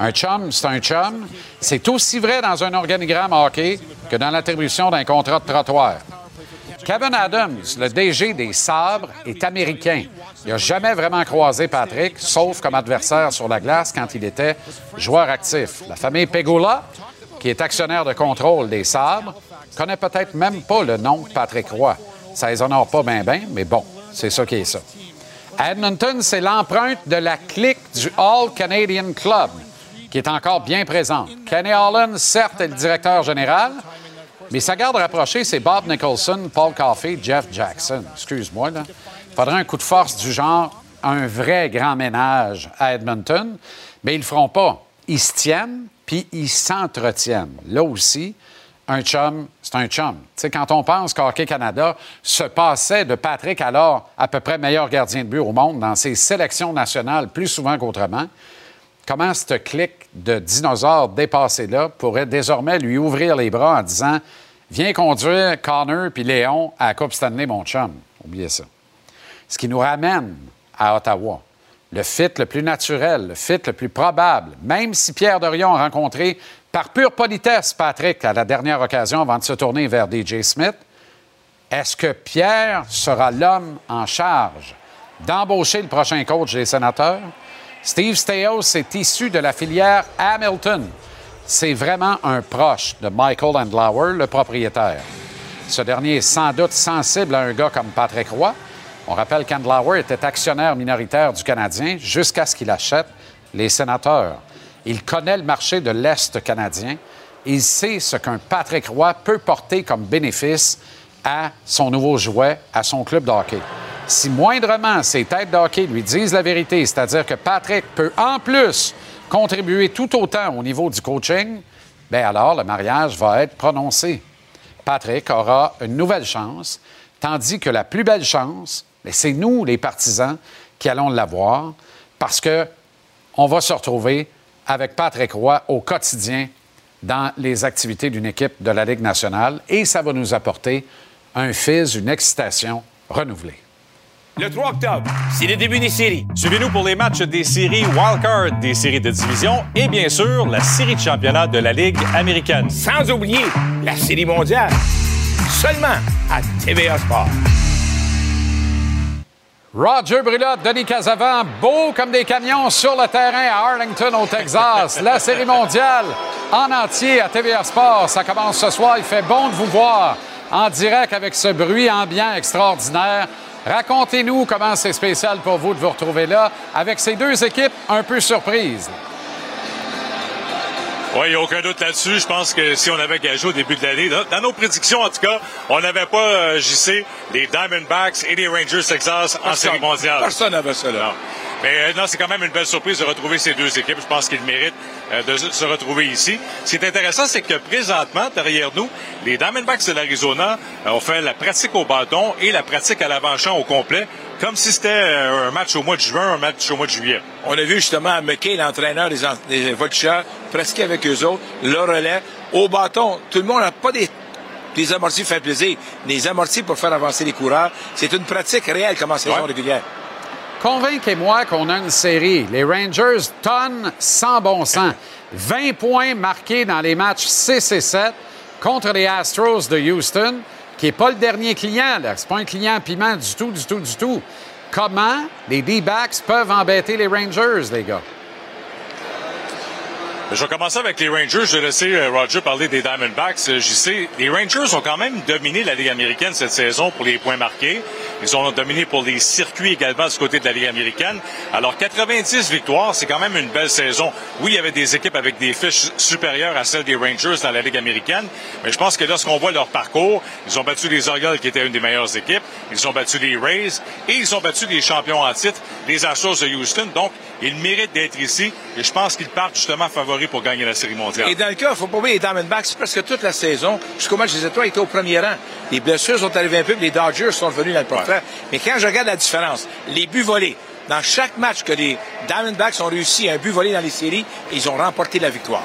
Un chum, c'est un chum. C'est aussi vrai dans un organigramme hockey que dans l'attribution d'un contrat de trottoir. Kevin Adams, le DG des Sabres, est américain. Il n'a jamais vraiment croisé Patrick, sauf comme adversaire sur la glace quand il était joueur actif. La famille Pegula, qui est actionnaire de contrôle des Sabres, connaît peut-être même pas le nom de Patrick Roy. Ça les honore pas bien, bien, mais bon, c'est ça qui est ça. Edmonton, c'est l'empreinte de la clique du All Canadian Club qui est encore bien présente. Kenny Holland, certes, est le directeur général, mais sa garde rapprochée, c'est Bob Nicholson, Paul Coffey, Jeff Jackson. Excuse-moi, là. Il faudrait un coup de force du genre un vrai grand ménage à Edmonton, mais ils le feront pas. Ils se tiennent, puis ils s'entretiennent. Là aussi, un chum, c'est un chum. Quand on pense qu'Hockey Canada se passait de Patrick, alors à peu près meilleur gardien de but au monde dans ses sélections nationales plus souvent qu'autrement, comment cette clique de dinosaures dépassés-là pourrait désormais lui ouvrir les bras en disant Viens conduire Connor puis Léon à la Coupe Stanley, mon chum. Oubliez ça. Ce qui nous ramène à Ottawa. Le fit le plus naturel, le fit le plus probable, même si Pierre Dorion a rencontré par pure politesse Patrick à la dernière occasion avant de se tourner vers DJ Smith, est-ce que Pierre sera l'homme en charge d'embaucher le prochain coach des sénateurs? Steve Steos est issu de la filière Hamilton. C'est vraiment un proche de Michael Andlauer, le propriétaire. Ce dernier est sans doute sensible à un gars comme Patrick Roy. On rappelle qu'Andlauer était actionnaire minoritaire du Canadien jusqu'à ce qu'il achète les sénateurs. Il connaît le marché de l'Est canadien. Il sait ce qu'un Patrick Roy peut porter comme bénéfice à son nouveau jouet, à son club de. Si moindrement ses têtes de lui disent la vérité, c'est-à-dire que Patrick peut en plus contribuer tout autant au niveau du coaching, bien alors le mariage va être prononcé. Patrick aura une nouvelle chance, tandis que la plus belle chance, c'est nous, les partisans, qui allons l'avoir, parce que on va se retrouver avec Patrick Roy au quotidien dans les activités d'une équipe de la Ligue nationale et ça va nous apporter un fizz, une excitation renouvelée. Le 3 octobre, c'est le début des séries. Suivez-nous pour les matchs des séries Wildcard, des séries de division et bien sûr la série de championnat de la Ligue américaine. Sans oublier la série mondiale. Seulement à TVA Sport. Roger Brulotte, Denis Casavant, beau comme des camions sur le terrain à Arlington, au Texas. La Série mondiale en entier à TVA Sport. Ça commence ce soir. Il fait bon de vous voir en direct avec ce bruit ambiant extraordinaire. Racontez-nous comment c'est spécial pour vous de vous retrouver là avec ces deux équipes un peu surprises. Oui, il n'y a aucun doute là-dessus. Je pense que si on avait gagé au début de l'année, dans nos prédictions en tout cas, on n'avait pas, euh, JC, les Diamondbacks et les Rangers Texas en série mondiale. Personne n'avait là. Mais euh, non, c'est quand même une belle surprise de retrouver ces deux équipes. Je pense qu'ils méritent euh, de se retrouver ici. Ce qui est intéressant, c'est que présentement, derrière nous, les Diamondbacks de l'Arizona euh, ont fait la pratique au bâton et la pratique à l'avant-champ au complet, comme si c'était euh, un match au mois de juin, un match au mois de juillet. On a vu justement McKay, l'entraîneur des, des voltigeurs, pratiquer avec eux autres, le relais, au bâton. Tout le monde n'a pas des des amortis pour faire plaisir, des amortis pour faire avancer les coureurs. C'est une pratique réelle comme en saison régulière. Convainquez-moi qu'on a une série. Les Rangers tonnent sans bon sens. 20 points marqués dans les matchs 6 et 7 contre les Astros de Houston, qui n'est pas le dernier client. Ce n'est pas un client piment du tout, du tout, du tout. Comment les D-backs peuvent embêter les Rangers, les gars? Je vais commencer avec les Rangers. Je vais laisser euh, Roger parler des Diamondbacks. Euh, sais, les Rangers ont quand même dominé la Ligue américaine cette saison pour les points marqués. Ils ont dominé pour les circuits également du côté de la Ligue américaine. Alors, 90 victoires, c'est quand même une belle saison. Oui, il y avait des équipes avec des fiches supérieures à celles des Rangers dans la Ligue américaine, mais je pense que lorsqu'on voit leur parcours, ils ont battu les Orioles, qui étaient une des meilleures équipes. Ils ont battu les Rays et ils ont battu les champions en titre, les Astros de Houston. Donc, ils méritent d'être ici et je pense qu'ils partent justement favoris pour gagner la Série mondiale. Et dans le cas, il faut pas oublier les Diamondbacks, presque toute la saison, jusqu'au match des étoiles, étaient au premier rang. Les blessures sont arrivées un peu, les Dodgers sont venus dans le portrait. Mais quand je regarde la différence, les buts volés, dans chaque match que les Diamondbacks ont réussi un but volé dans les séries, ils ont remporté la victoire.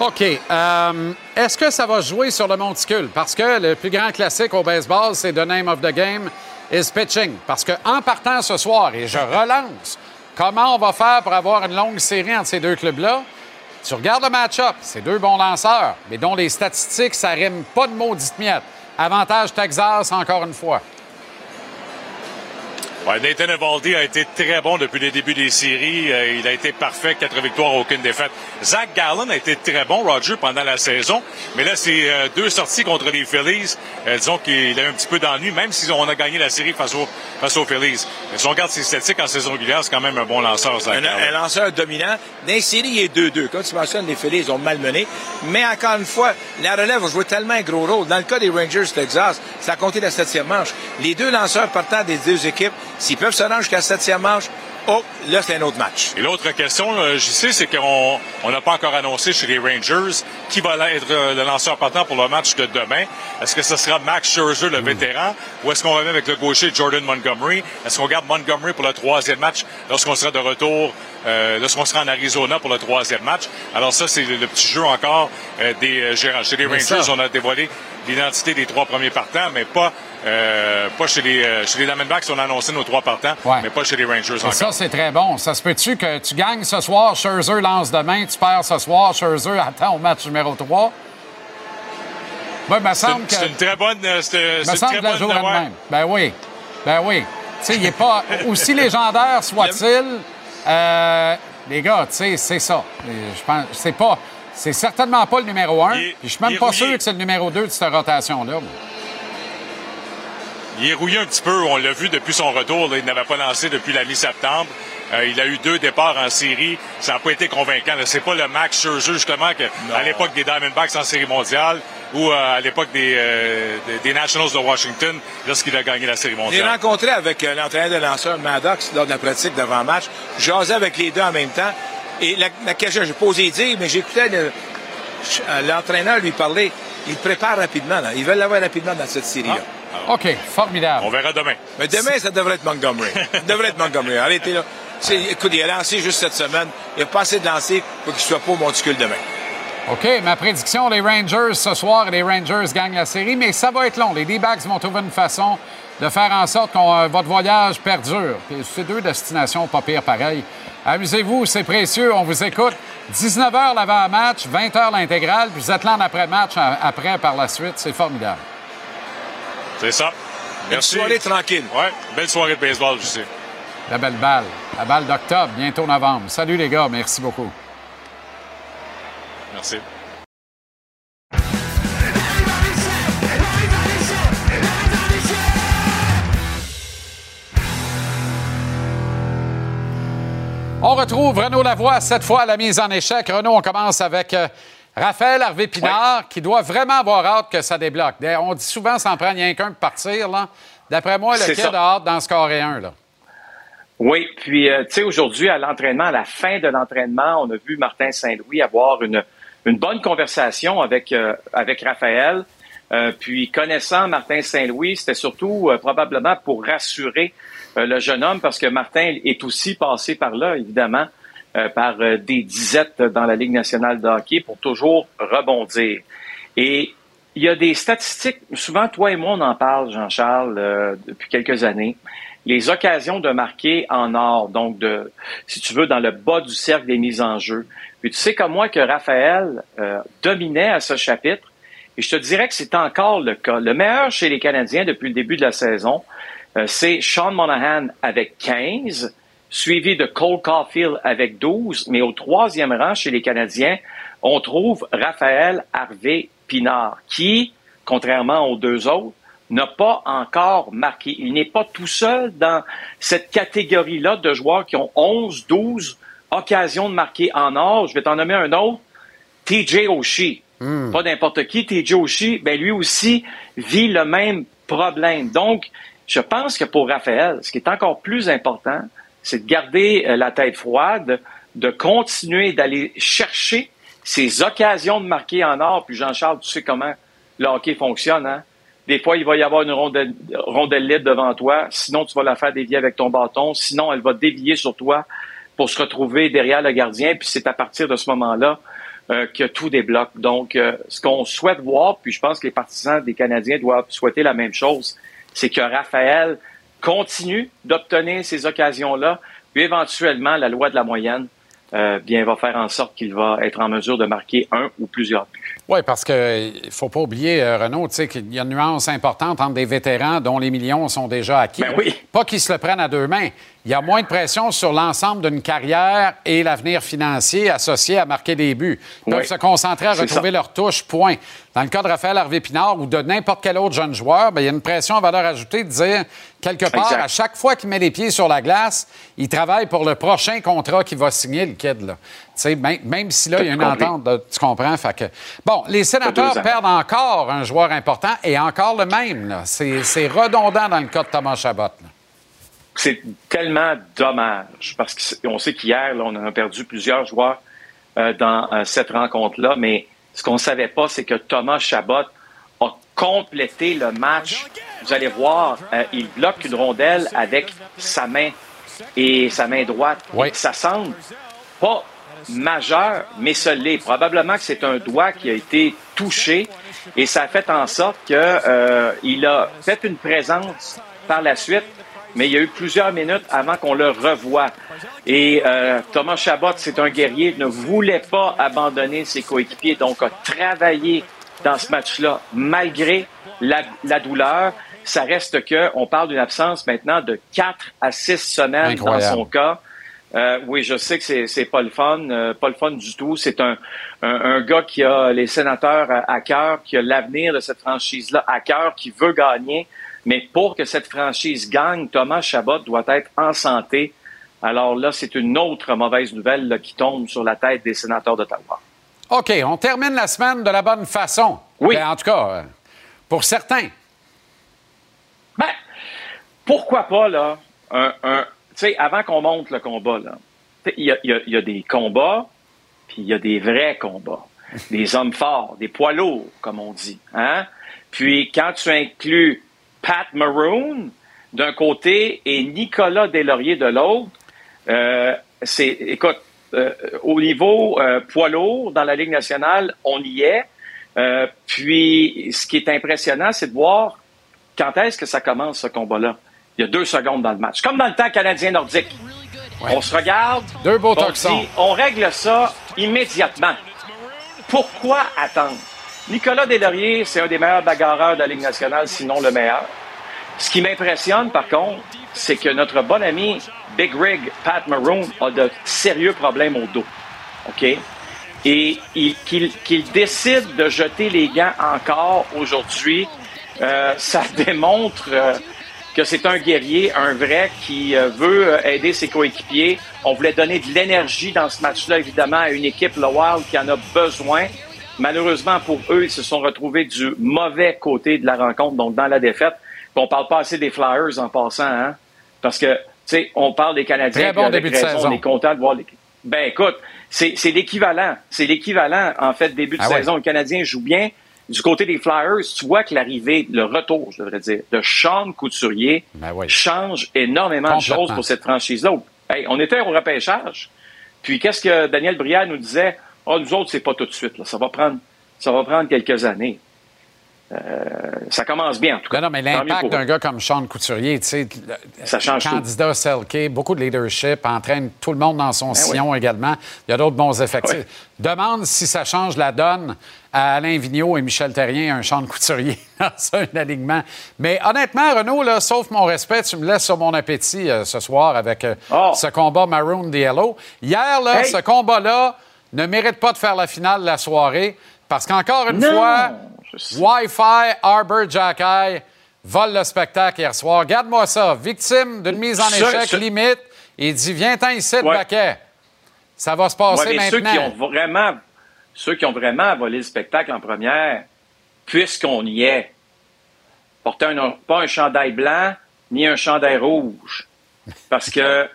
OK. Euh, Est-ce que ça va jouer sur le monticule? Parce que le plus grand classique au baseball, c'est The Name of the Game is Pitching. Parce qu'en partant ce soir, et je relance, comment on va faire pour avoir une longue série entre ces deux clubs-là? Tu regardes le match-up, c'est deux bons lanceurs, mais dont les statistiques, ça rime pas de maudite miette. Avantage Texas, encore une fois. Ouais, Nathan Evaldi a été très bon depuis le début des séries. Euh, il a été parfait, quatre victoires, aucune défaite. Zach Gallen a été très bon, Roger, pendant la saison. Mais là, c'est euh, deux sorties contre les Phillies. Euh, disons qu'il a eu un petit peu d'ennui, même si on a gagné la série face, au, face aux Phillies. Mais si on regarde ses statistiques en saison régulière, c'est quand même un bon lanceur, Zach Un, Gallen. un lanceur dominant. Dans les séries, il est 2-2. Comme tu mentionnes, les Phillies ont malmené. Mais encore une fois, la relève va jouer tellement un gros rôle. Dans le cas des Rangers Texas, ça a compté la septième manche. Les deux lanceurs partant des deux équipes, s'ils peuvent se rendre jusqu'à la septième manche, oh, là, c'est un autre match. Et l'autre question, euh, j'y sais, c'est qu'on on n'a pas encore annoncé chez les Rangers qui va être euh, le lanceur partant pour le match de demain. Est-ce que ce sera Max Scherzer, le vétéran, ou est-ce qu'on va même avec le gaucher Jordan Montgomery? Est-ce qu'on garde Montgomery pour le troisième match lorsqu'on sera de retour, euh, lorsqu'on sera en Arizona pour le troisième match? Alors ça, c'est le, le petit jeu encore euh, des euh, gérants. Chez les Mais Rangers, ça- on a dévoilé l'identité des trois premiers partants, mais pas, euh, pas chez les, euh, chez les Diamondbacks. On a annoncé nos trois partants, Ouais. mais pas chez les Rangers Et encore. ça, c'est très bon. Ça se peut-tu que tu gagnes ce soir, Scherzer lance demain, tu perds ce soir, Scherzer attend au match numéro 3? Oui, me C'est semble une- que... c'est une très bonne. euh, c'est- me semble très bonne. même. Ben oui. Ben oui. Tu sais, il n'est pas... Aussi légendaire soit-il, euh, les gars, tu sais, c'est ça. Je pense... C'est pas... C'est certainement pas le numéro 1. Il est- Je suis même pas rouillé. sûr que c'est le numéro 2 de cette rotation-là. Il est rouillé un petit peu. On l'a vu depuis son retour. là. il n'avait pas lancé depuis la mi-septembre. Euh, il a eu deux départs en série. Ça n'a pas été convaincant. C'est pas le Max Scherzer, justement, que, à l'époque des Diamondbacks en série mondiale ou euh, à l'époque des, euh, des- Nationals de Washington lorsqu'il a gagné la série mondiale. rencontré avec euh, l'entraîneur de lanceur Maddox lors de la pratique d'avant-match. J'asais avec les deux en même temps. Et la, la question, j'ai posé dire, mais j'écoutais le- euh, l'entraîneur lui parler. Il prépare rapidement. Là. Ils veulent l'avoir rapidement dans cette série-là. OK, formidable. On verra demain. Mais demain, ça devrait être Montgomery. ça devrait être Montgomery. Arrêtez là. Écoute, il a lancé juste cette semaine. Il a pas assez de lancer pour qu'il soit pas au monticule demain. OK, ma prédiction, les Rangers ce soir, les Rangers gagnent la série, mais ça va être long. Les D-backs vont trouver une façon de faire en sorte que votre voyage perdure. Puis C'est deux destinations pas pire pareil. Amusez-vous, c'est précieux, on vous écoute. 19h l'avant-match, 20h l'intégrale, puis vous êtes là en après-match après par la suite. C'est formidable. C'est ça. Merci. Une soirée tranquille. Ouais, belle soirée de baseball, je sais. La belle balle. La balle d'octobre, bientôt novembre. Salut les gars, merci beaucoup. Merci. On retrouve Renaud Lavoie, cette fois à la mise en échec. Renaud, on commence avec euh, Raphaël Harvey-Pinard, qui doit vraiment avoir hâte que ça débloque. On dit souvent s'en prend rien qu'un pour partir. D'après moi, le kid ça. a hâte d'en scorer un. Là? Oui, puis euh, tu sais, aujourd'hui, à l'entraînement, à la fin de l'entraînement, on a vu Martin Saint-Louis avoir une, une bonne conversation avec, euh, avec Raphaël. Euh, puis, connaissant Martin Saint-Louis, c'était surtout euh, probablement pour rassurer le jeune homme, parce que Martin est aussi passé par là, évidemment, euh, par euh, des disettes dans la Ligue nationale de hockey pour toujours rebondir. Et il y a des statistiques, souvent toi et moi on en parle, Jean-Charles, euh, depuis quelques années. Les occasions de marquer en or, donc de, si tu veux, dans le bas du cercle des mises en jeu. Puis tu sais comme moi que Raphaël euh, dominait à ce chapitre, et je te dirais que c'est encore le cas. Le meilleur chez les Canadiens depuis le début de la saison, euh, c'est Sean Monahan avec 15, suivi de Cole Caulfield avec 12, mais au troisième rang chez les Canadiens, on trouve Raphaël Harvey Pinard, qui, contrairement aux deux autres, n'a pas encore marqué. Il n'est pas tout seul dans cette catégorie-là de joueurs qui ont 11, 12 occasions de marquer en or. Je vais t'en nommer un autre. TJ Oshie. Pas n'importe qui. TJ Oshie, ben lui aussi vit le même problème. Donc, je pense que pour Raphaël, ce qui est encore plus important, c'est de garder euh, la tête froide, de continuer d'aller chercher ces occasions de marquer en or. Puis Jean-Charles, tu sais comment le hockey fonctionne, hein? Des fois, il va y avoir une rondelle, libre devant toi. Sinon, tu vas la faire dévier avec ton bâton. Sinon, elle va dévier sur toi pour se retrouver derrière le gardien. Puis c'est à partir de ce moment-là euh, que tout débloque. Donc, euh, ce qu'on souhaite voir, puis je pense que les partisans des Canadiens doivent souhaiter la même chose, c'est que Raphaël continue d'obtenir ces occasions-là, puis éventuellement, la loi de la moyenne euh, bien, va faire en sorte qu'il va être en mesure de marquer un ou plusieurs buts. Oui, parce qu'il ne faut pas oublier, euh, Renaud, qu'il y a une nuance importante entre des vétérans dont les millions sont déjà acquis. Ben oui. Pas qu'ils se le prennent à deux mains. Il y a moins de pression sur l'ensemble d'une carrière et l'avenir financier associé à marquer des buts. Ils peuvent Oui. se concentrer à retrouver leur touche, point. Dans le cas de Raphaël Harvey-Pinard ou de n'importe quel autre jeune joueur, ben, il y a une pression à valeur ajoutée de dire, quelque part, Exact. à chaque fois qu'il met les pieds sur la glace, il travaille pour le prochain contrat qu'il va signer, le kid. Là. Même, même si là, il y a une compris. entente, de- tu comprends? Fait que... Bon, les sénateurs perdent encore un joueur important et encore le même. là. C'est redondant dans le cas de Thomas Chabot. là. C'est tellement dommage parce qu'on sait qu'hier, on a perdu plusieurs joueurs euh, dans euh, cette rencontre-là, mais ce qu'on ne savait pas, c'est que Thomas Chabot a complété le match. Vous allez voir, euh, il bloque une rondelle avec sa main et sa main droite. Oui. Ça semble pas majeur, mais ce l'est. Probablement que c'est un doigt qui a été touché et ça a fait en sorte que euh, a fait une présence par la suite, mais il y a eu plusieurs minutes avant qu'on le revoie. Et euh, Thomas Chabot, c'est un guerrier, ne voulait pas abandonner ses coéquipiers, donc a travaillé dans ce match-là malgré la, la douleur. Ça reste que on parle d'une absence maintenant de 4 à 6 semaines Incroyable. dans son cas. Euh, oui, je sais que c'est, c'est pas le fun, euh, pas le fun du tout. C'est un, un, un gars qui a les sénateurs à, à cœur, qui a l'avenir de cette franchise-là à cœur, qui veut gagner. Mais pour que cette franchise gagne, Thomas Chabot doit être en santé. Alors là, c'est une autre mauvaise nouvelle là, qui tombe sur la tête des sénateurs d'Ottawa. OK, on termine la semaine de la bonne façon. Oui. Ben, en tout cas, euh, pour certains. Ben, pourquoi pas, là, un, un- tu sais, avant qu'on monte le combat, là, y y il y a des combats, puis il y a des vrais combats. Des hommes forts, des poids lourds, comme on dit. Hein? Puis quand tu inclus Pat Maroon d'un côté et Nicolas Deslauriers de l'autre, euh, c'est, écoute, euh, au niveau euh, poids lourd dans la Ligue nationale, on y est. Puis, ce qui est impressionnant, c'est de voir quand est-ce que ça commence, ce combat-là. Il y a deux secondes dans le match. Comme dans le temps canadien-nordique. On se regarde. Deux beaux on dit, on règle ça immédiatement. Pourquoi attendre? Nicolas Deslauriers, c'est un des meilleurs bagarreurs de la Ligue nationale, sinon le meilleur. Ce qui m'impressionne, par contre, c'est que notre bon ami Big Rig, Pat Maroon, a de sérieux problèmes au dos. OK? Et il- qu'il décide de jeter les gants encore aujourd'hui, euh, ça démontre euh, que c'est un guerrier, un vrai, qui euh, veut aider ses coéquipiers. On voulait donner de l'énergie dans ce match-là, évidemment, à une équipe, le qui en a besoin. Malheureusement pour eux, ils se sont retrouvés du mauvais côté de la rencontre, donc dans la défaite. Puis on parle pas assez des Flyers en passant, hein? Parce que, tu sais, on parle des Canadiens. Très bon début de saison. On est content de voir les... Ben écoute, c'est c'est l'équivalent. C'est l'équivalent, en fait, début de Ah ouais. saison. Le Canadien joue bien. Du côté des Flyers, tu vois que l'arrivée, le retour, je devrais dire, de Sean Couturier Ben change énormément de choses pour cette franchise-là. Hey, on était au repêchage. Puis qu'est-ce que Daniel Brière nous disait? Ah, nous autres, c'est pas tout de suite. là. Ça va prendre, ça va prendre quelques années. ça commence bien, en tout cas. Non, non mais l'impact d'un gars comme Sean Couturier, tu sais, Ça change candidat Selke, beaucoup de leadership, entraîne tout le monde dans son Ben sillon également. Il y a d'autres bons effectifs. Ouais. Demande si ça change la donne à Alain Vigneault et Michel Terrien, un Sean Couturier dans un alignement. Mais honnêtement, Renaud, là, sauf mon respect, tu me laisses sur mon appétit euh, ce soir avec euh, ce combat Maroon Yellow. Hier, là. Hey! ce combat-là ne mérite pas de faire la finale de la soirée parce qu'encore une Non, fois, Wi-Fi, Arbor Jacky vole le spectacle hier soir. Regarde-moi ça. Victime d'une mise en échec ce- limite. Il dit Viens-t'en ici, Ouais. Baquet. Ça va se passer Ouais, mais ceux maintenant. qui ont vraiment, ceux qui ont vraiment volé le spectacle en première, puisqu'on y est, porter un, pas un chandail blanc ni un chandail rouge. Parce que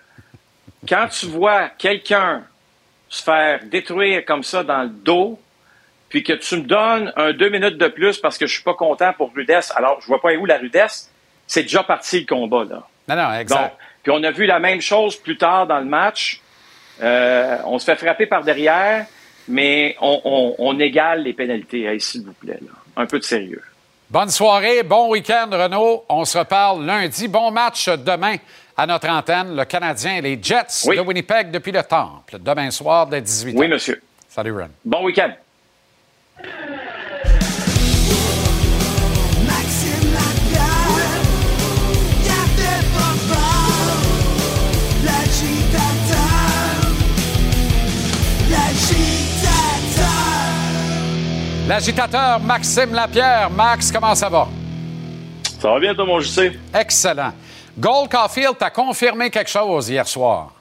quand tu vois quelqu'un se faire détruire comme ça dans le dos, puis que tu me donnes un deux minutes de plus parce que je suis pas content pour Rudesse, alors je vois pas où la Rudesse, c'est déjà parti le combat, là. Non, non, exact. Donc, puis on a vu la même chose plus tard dans le match. Euh, on se fait frapper par derrière, mais on, on- on égale les pénalités. Hey, S'il vous plaît, là. un peu de sérieux. Bonne soirée, bon week-end, Renaud. On se reparle lundi. Bon match demain à notre antenne. Le Canadien et les Jets de Winnipeg depuis le Temple. Demain soir dès 18h. Oui, monsieur. Salut, Ren. Bon week-end. L'agitateur Maxime Lapierre. Max, comment ça va? Ça va bien, toi, mon JC? Excellent. Gold Caulfield t'a confirmé quelque chose hier soir.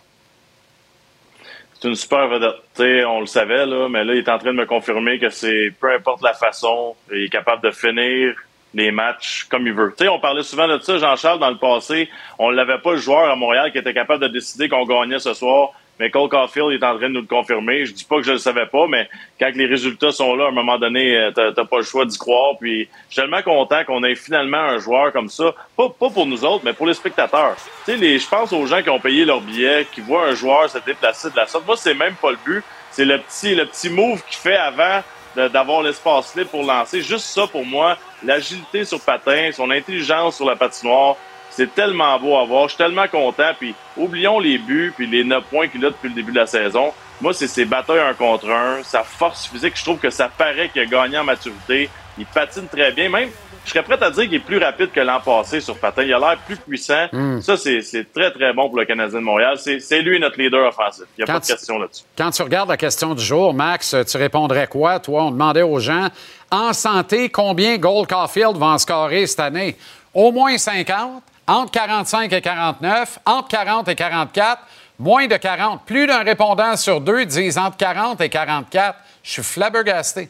C'est une super vedette. On le savait, là, mais là, il est en train de me confirmer que c'est peu importe la façon, il est capable de finir les matchs comme il veut. On parlait souvent de ça, Jean-Charles, dans le passé. On l'avait pas le joueur à Montréal qui était capable de décider qu'on gagnait ce soir. Mais Cole Caulfield est en train de nous le confirmer. Je dis pas que je le savais pas, mais quand les résultats sont là, à un moment donné, euh, t'as pas le choix d'y croire. Puis je suis tellement content qu'on ait finalement un joueur comme ça. Pas, pas pour nous autres, mais pour les spectateurs. Tu sais, je pense aux gens qui ont payé leur billet, qui voient un joueur se déplacer de la sorte. Moi, c'est même pas le but. C'est le petit, le petit move qu'il fait avant d'avoir l'espace libre pour lancer. Juste ça, pour moi, l'agilité sur patin, son intelligence sur la patinoire, c'est tellement beau à voir. Je suis tellement content. Puis oublions les buts puis les 9 points qu'il a depuis le début de la saison. Moi, c'est ses batailles un contre un, sa force physique. Je trouve que ça paraît qu'il a gagné en maturité. Il patine très bien. Même, je serais prêt à dire qu'il est plus rapide que l'an passé sur patin. Il a l'air plus puissant. Ça, c'est c'est très, très bon pour le Canadien de Montréal. C'est c'est lui notre leader offensif. Il n'y a Quand pas de tu- question là-dessus. Quand tu regardes la question du jour, Max, tu répondrais quoi? Toi, on demandait aux gens, en santé, combien Gold Caulfield va en scorer cette année? Au moins 50, entre 45 et 49, entre 40 et 44, moins de 40. Plus d'un répondant sur deux disent entre 40 et 44. Je suis flabbergasté.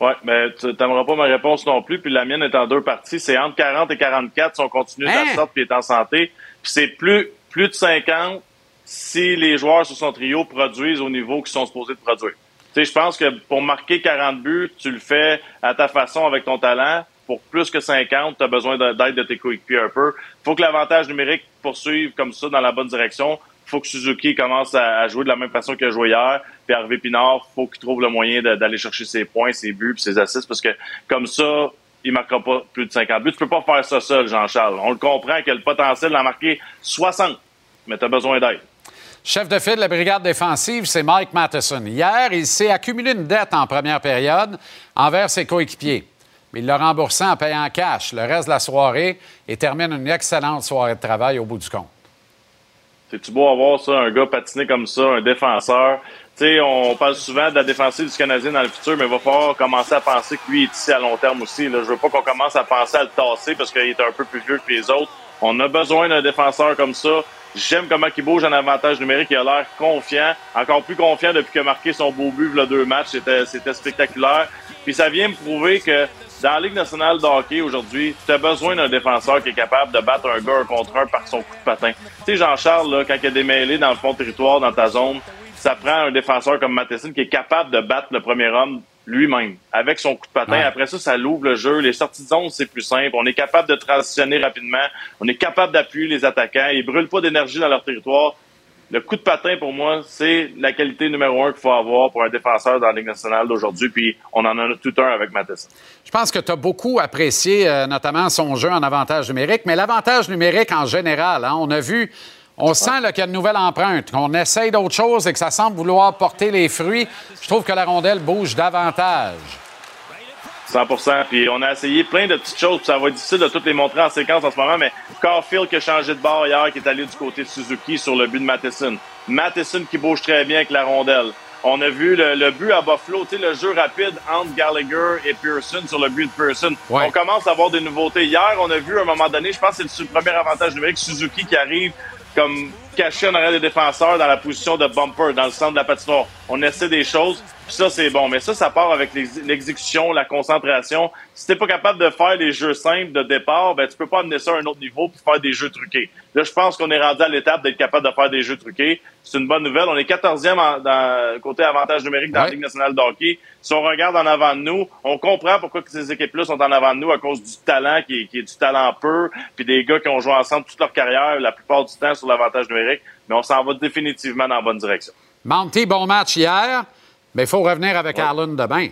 Ouais, mais tu n'aimeras pas ma réponse non plus. Puis la mienne est en deux parties. C'est entre 40 et 44 si on continue de Hein? la sorte puis est en santé. Puis c'est plus, plus de 50 si les joueurs sur son trio produisent au niveau qu'ils sont supposés de produire. Tu sais, je pense que pour marquer 40 buts, tu le fais à ta façon avec ton talent. Pour plus que 50, tu besoin de- d'aide de tes coéquipiers un peu. faut que l'avantage numérique poursuive comme ça dans la bonne direction. faut que Suzuki commence à, jouer de la même façon qu'il a joué hier. Puis Hervé Pinard, faut qu'il trouve le moyen d'aller chercher ses points, ses buts, puis ses assists, parce que comme ça, il marquera pas plus de 50 buts. Tu peux pas faire ça seul, Jean-Charles. On le comprend a le potentiel d'en marquer 60, mais tu besoin d'aide. Chef de file de la brigade défensive, c'est Mike Matheson. Hier, il s'est accumulé une dette en première période envers ses coéquipiers. Mais il l'a remboursé en payant cash le reste de la soirée et termine une excellente soirée de travail au bout du compte. C'est-tu beau avoir ça, un gars patiné comme ça, un défenseur? Tu sais, on parle souvent de la défensive du Canadien dans le futur, mais il va falloir commencer à penser que lui est ici à long terme aussi. Là. Je veux pas qu'on commence à penser à le tasser parce qu'il est un peu plus vieux que les autres. On a besoin d'un défenseur comme ça. J'aime comment il bouge en avantage numérique. Il a l'air confiant, encore plus confiant depuis qu'il a marqué son beau but le deux matchs. C'était spectaculaire. Puis ça vient me prouver que dans la Ligue nationale de hockey aujourd'hui, tu as besoin d'un défenseur qui est capable de battre un gars un contre un par son coup de patin. Tu sais, Jean-Charles, là, quand il y a des mêlées dans le fond de territoire, dans ta zone, ça prend un défenseur comme Matheson qui est capable de battre le premier homme lui-même avec son coup de patin. Ouais. Après ça, ça l'ouvre le jeu. Les sorties de zone, c'est plus simple. On est capable de transitionner rapidement. On est capable d'appuyer les attaquants. Ils brûlent pas d'énergie dans leur territoire. Le coup de patin, pour moi, c'est la qualité numéro un qu'il faut avoir pour un défenseur dans la Ligue nationale d'aujourd'hui. Puis on en a tout un avec Matheson. Je pense que tu as beaucoup apprécié, euh, notamment son jeu en avantage numérique, mais l'avantage numérique en général, hein, on a vu. On sent qu'il y a une nouvelle empreinte, qu'on essaye d'autres choses et que ça semble vouloir porter les fruits. Je trouve que la rondelle bouge davantage. 100 Puis on a essayé plein de petites choses, puis ça va être difficile de toutes les montrer en séquence en ce moment, mais Carfield qui a changé de bord hier, qui est allé du côté de Suzuki sur le but de Matheson. Matheson qui bouge très bien avec la rondelle. On a vu le, but à Buffalo, le jeu rapide entre Gallagher et Pearson sur le but de Pearson. On commence à avoir des nouveautés. Hier, on a vu à un moment donné, je pense que c'est le premier avantage numérique, Suzuki qui arrive comme caché en arrière des défenseurs dans la position de bumper, dans le centre de la patinoire. On essaie des choses, puis ça, c'est bon. Mais ça, ça part avec l'exécution, la concentration. Si t'es pas capable de faire les jeux simples de départ, ben tu peux pas amener ça à un autre niveau puis faire des jeux truqués. Là, je pense qu'on est rendu à l'étape d'être capable de faire des jeux truqués. C'est une bonne nouvelle. On est 14e en, dans, côté avantage numérique dans la Ligue nationale de hockey. Si on regarde en avant de nous, on comprend pourquoi ces équipes-là sont en avant de nous à cause du talent qui est, qui est du talent peu, puis des gars qui ont joué ensemble toute leur carrière, la plupart du temps sur l'avantage numérique. Mais on s'en va définitivement dans la bonne direction. Monty, bon match hier, mais il faut revenir avec Allen demain.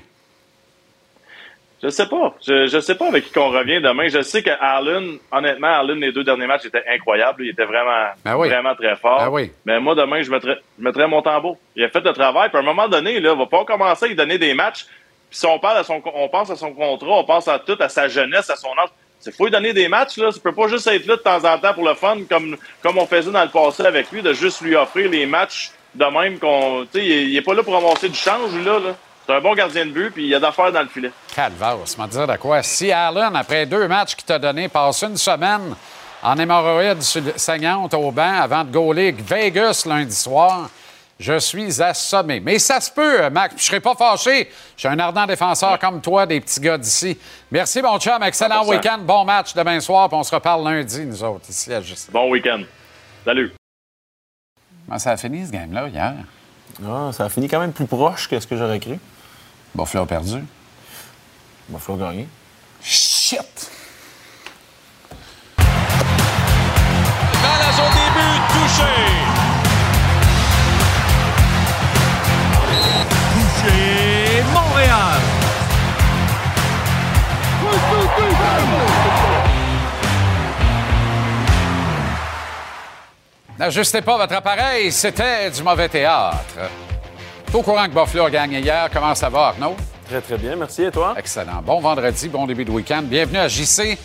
Je sais pas. Je, ne sais pas avec qui on revient demain. Je sais que Allen, honnêtement, Allen, les deux derniers matchs étaient incroyables. Il était vraiment, ben vraiment très fort. Ben mais moi, demain, je mettrais, je mettrais mon tambour. Il a fait le travail. Puis à un moment donné, là, va pas commencer à lui donner des matchs. Puis si on parle à son, on pense à son contrat, on pense à tout, à sa jeunesse, à son âge. Il faut lui donner des matchs, là. Ça peut pas juste être là de temps en temps pour le fun, comme, comme on faisait dans le passé avec lui, de juste lui offrir les matchs de même qu'on. Tu sais, il, est pas là pour avancer du change, là. là. C'est un bon gardien de but, puis il y a d'affaires dans le filet. Calvados, m'a dire de quoi. Si Allen, après deux matchs qu'il t'a donné, passe une semaine en hémorroïde saignante au banc avant de gauler Vegas lundi soir, je suis assommé. Mais ça se peut, Mac. Je serai pas fâché. Je suis un ardent défenseur comme toi, des petits gars d'ici. Merci, bon chum. Excellent week-end. Bon match demain soir, puis on se reparle lundi, nous autres, ici à Juste. Bon week-end. Salut. Comment ça a fini, ce game-là, hier? Ah, ça a fini quand même plus proche que ce que j'aurais cru. Buffalo a perdu. Buffalo a gagné. Shit! Dans la zone début! Touché, N'ajustez pas votre appareil, c'était du mauvais théâtre. T'es au courant que Buffalo a gagné hier. Comment ça va, Arnaud? Très, très bien. Merci. Et toi? Excellent. Bon vendredi, bon début de week-end. Bienvenue à JC,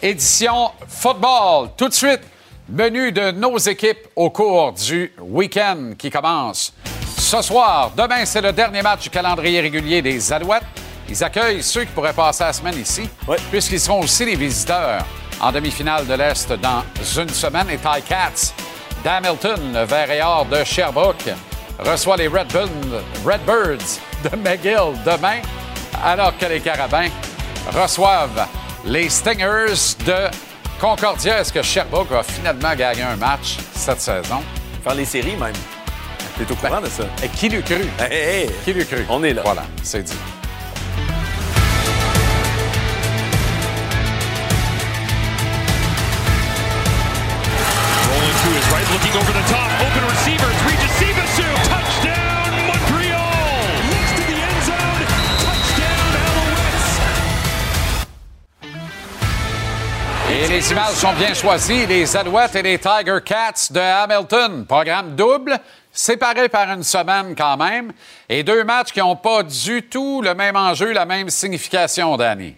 édition football. Tout de suite, menu de nos équipes au cours du week-end qui commence ce soir. Demain, c'est le dernier match du calendrier régulier des Alouettes. Ils accueillent ceux qui pourraient passer la semaine ici, puisqu'ils seront aussi les visiteurs en demi-finale de l'Est dans une semaine. Et Ty Cats d'Hamilton, le vert et or de Sherbrooke, reçoit les Red Redbirds de McGill demain, alors que les Carabins reçoivent les Stingers de Concordia. Est-ce que Sherbrooke va finalement gagner un match cette saison? Faire les séries même. T'es au courant de ça? Et qui l'eût cru? Qui l'eût cru? On est là. Voilà, c'est dit. Et les images sont bien choisies. Les Alouettes et les Tiger Cats de Hamilton. Programme double. Séparés par une semaine quand même, et deux matchs qui n'ont pas du tout le même enjeu, la même signification, Danny.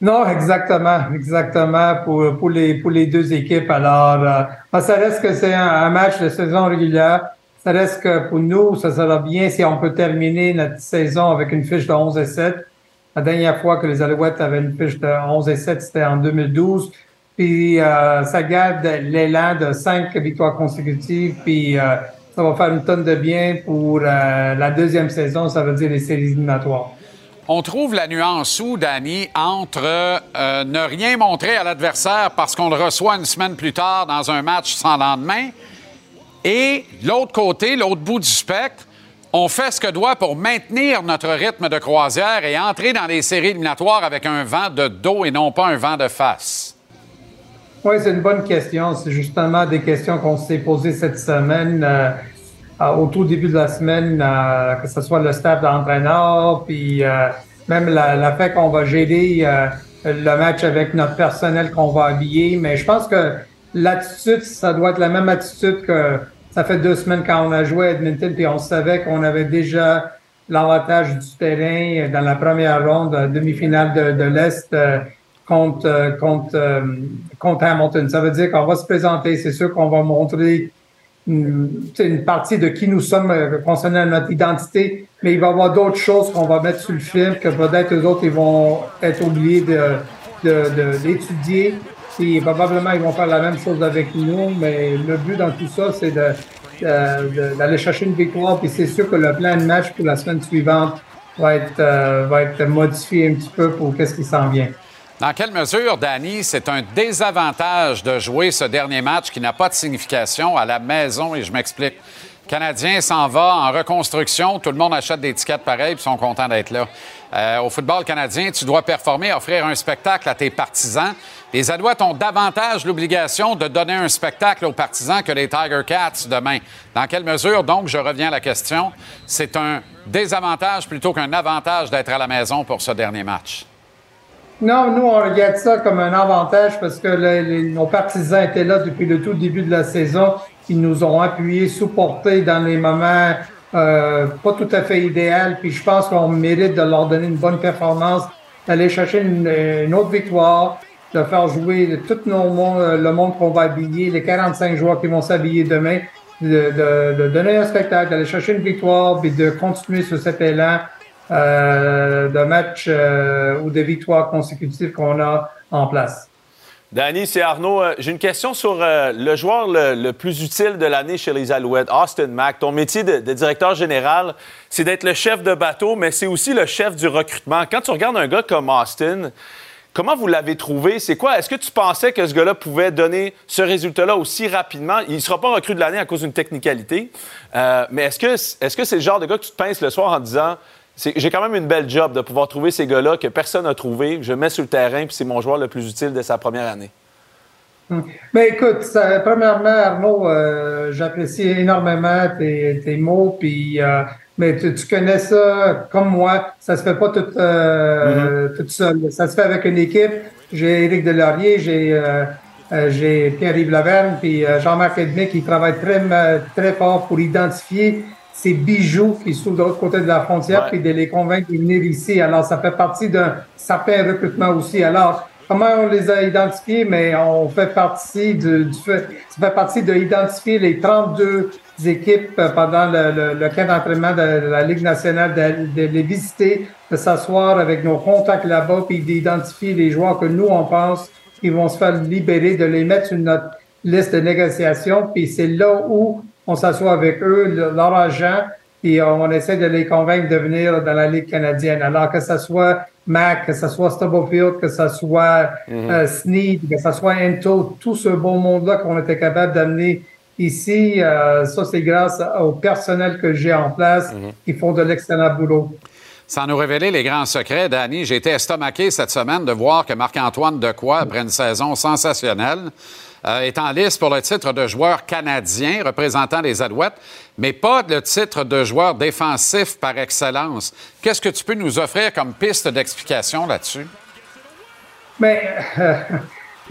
Non, exactement, exactement pour, pour, les, pour les deux équipes. Alors, euh, ça reste que c'est un, match de saison régulière. Ça reste que pour nous, ça sera bien si on peut terminer notre saison avec une fiche de 11 et 7. La dernière fois que les Alouettes avaient une fiche de 11 et 7, c'était en 2012. Puis euh, ça garde l'élan de cinq victoires consécutives. Puis euh, ça va faire une tonne de bien pour la deuxième saison, ça veut dire les séries éliminatoires. On trouve la nuance où, Danny, entre euh, ne rien montrer à l'adversaire parce qu'on le reçoit une semaine plus tard dans un match sans lendemain et l'autre côté, l'autre bout du spectre, on fait ce que doit pour maintenir notre rythme de croisière et entrer dans les séries éliminatoires avec un vent de dos et non pas un vent de face. Oui, c'est une bonne question. C'est justement des questions qu'on s'est posées cette semaine, euh, au tout début de la semaine, euh, que ce soit le staff d'entraîneur, puis euh, même la, la fait qu'on va gérer le match avec notre personnel qu'on va habiller. Mais je pense que l'attitude, ça doit être la même attitude que ça fait deux semaines quand on a joué à Edmonton, puis on savait qu'on avait déjà l'avantage du terrain dans la première ronde, demi-finale de, de l'Est contre, euh, contre, euh, contre Hamilton. Ça veut dire qu'on va se présenter, c'est sûr qu'on va montrer une, une, partie de qui nous sommes euh, concernant notre identité, mais il va y avoir d'autres choses qu'on va mettre sur le film que peut-être eux autres ils vont être oubliés de, d'étudier. De, et probablement ils vont faire la même chose avec nous, mais le but dans tout ça, c'est d'aller chercher une victoire. Puis c'est sûr que le plan de match pour la semaine suivante va être, va être modifié un petit peu pour qu'est-ce qui s'en vient. Dans quelle mesure, Danny, c'est un désavantage de jouer ce dernier match qui n'a pas de signification à la maison? Et je m'explique. Canadien s'en va en reconstruction. Tout le monde achète des tickets pareils et sont contents d'être là. Euh, au football canadien, tu dois performer, offrir un spectacle à tes partisans. Les Alouettes ont davantage l'obligation de donner un spectacle aux partisans que les Tiger Cats demain. Dans quelle mesure, donc, je reviens à la question, c'est un désavantage plutôt qu'un avantage d'être à la maison pour ce dernier match? Non, nous, on regarde ça comme un avantage parce que nos partisans étaient là depuis le tout début de la saison. Ils nous ont appuyés, supportés dans les moments euh, pas tout à fait idéal. Puis je pense qu'on mérite de leur donner une bonne performance, d'aller chercher une, autre victoire, de faire jouer tout monde, le monde qu'on va habiller, les 45 joueurs qui vont s'habiller demain, de, donner un spectacle, d'aller chercher une victoire, puis de continuer sur cet élan euh, de matchs euh, ou de victoires consécutives qu'on a en place. Danny, c'est Arnaud. Euh, j'ai une question sur le joueur le, plus utile de l'année chez les Alouettes, Austin Mack. Ton métier de, directeur général, c'est d'être le chef de bateau, mais c'est aussi le chef du recrutement. Quand tu regardes un gars comme Austin, comment vous l'avez trouvé? C'est quoi? Est-ce que tu pensais que ce gars-là pouvait donner ce résultat-là aussi rapidement? Il ne sera pas recruté de l'année à cause d'une technicalité, mais est-ce que c'est -ce c'est le genre de gars que tu te pinces le soir en disant j'ai quand même une belle job de pouvoir trouver ces gars-là que personne n'a trouvé. Je mets sur le terrain, puis c'est mon joueur le plus utile de sa première année? Mais ben, écoute, premièrement, Arnaud, euh, j'apprécie énormément tes, mots, puis euh, mais tu, connais ça comme moi, ça se fait pas tout, euh, mm-hmm. seul. Ça se fait avec une équipe. J'ai Éric Delaurier, j'ai j'ai Pierre-Yves Laverne, puis Jean-Marc Edmé qui travaillent très, très fort pour identifier ces bijoux qui sont de l'autre côté de la frontière, puis de les convaincre de venir ici. Alors, ça fait partie d'un certain recrutement aussi. Alors, comment on les a identifiés? Mais on fait partie du, fait, ça fait partie d'identifier les 32 équipes pendant le, le, d'entraînement de la Ligue nationale, de, les visiter, de s'asseoir avec nos contacts là-bas, puis d'identifier les joueurs que nous, on pense qu'ils vont se faire libérer, de les mettre sur notre liste de négociation. Puis c'est là où on s'assoit avec eux, leur agent, et on essaie de les convaincre de venir dans la Ligue canadienne. Alors que ce soit Mac, que ce soit Stubblefield, que ce soit mhm. euh, Sneed, que ce soit Ento, tout ce beau monde-là qu'on était capable d'amener ici, euh, ça c'est grâce au personnel que j'ai en place mhm. qui font de l'excellent boulot. Sans nous révéler les grands secrets, Danny, j'ai été estomaqué cette semaine de voir que Marc-Antoine Decoy, après une saison sensationnelle, euh, est en liste pour le titre de joueur canadien représentant les Alouettes, mais pas le titre de joueur défensif par excellence. Qu'est-ce que tu peux nous offrir comme piste d'explication là-dessus? Mais, euh,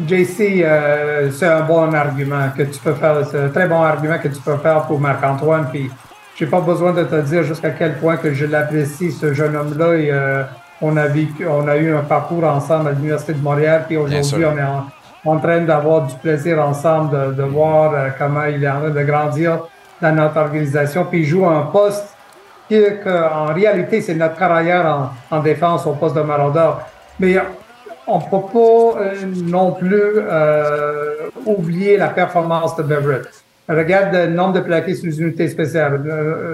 JC, euh, c'est un bon argument que tu peux faire. C'est un très bon argument que tu peux faire pour Marc-Antoine. Puis, j'ai pas besoin de te dire jusqu'à quel point que je l'apprécie, ce jeune homme-là. on, a on a eu un parcours ensemble à l'Université de Montréal, puis aujourd'hui, on est en en train d'avoir du plaisir ensemble, de, voir euh, comment il est en train de grandir dans notre organisation. Puis il joue un poste qui, en réalité, c'est notre carrière en, défense au poste de maraudeur. Mais on ne peut pas euh, non plus euh, oublier la performance de Beverett. Regarde le nombre de plaqués sous unité spéciale.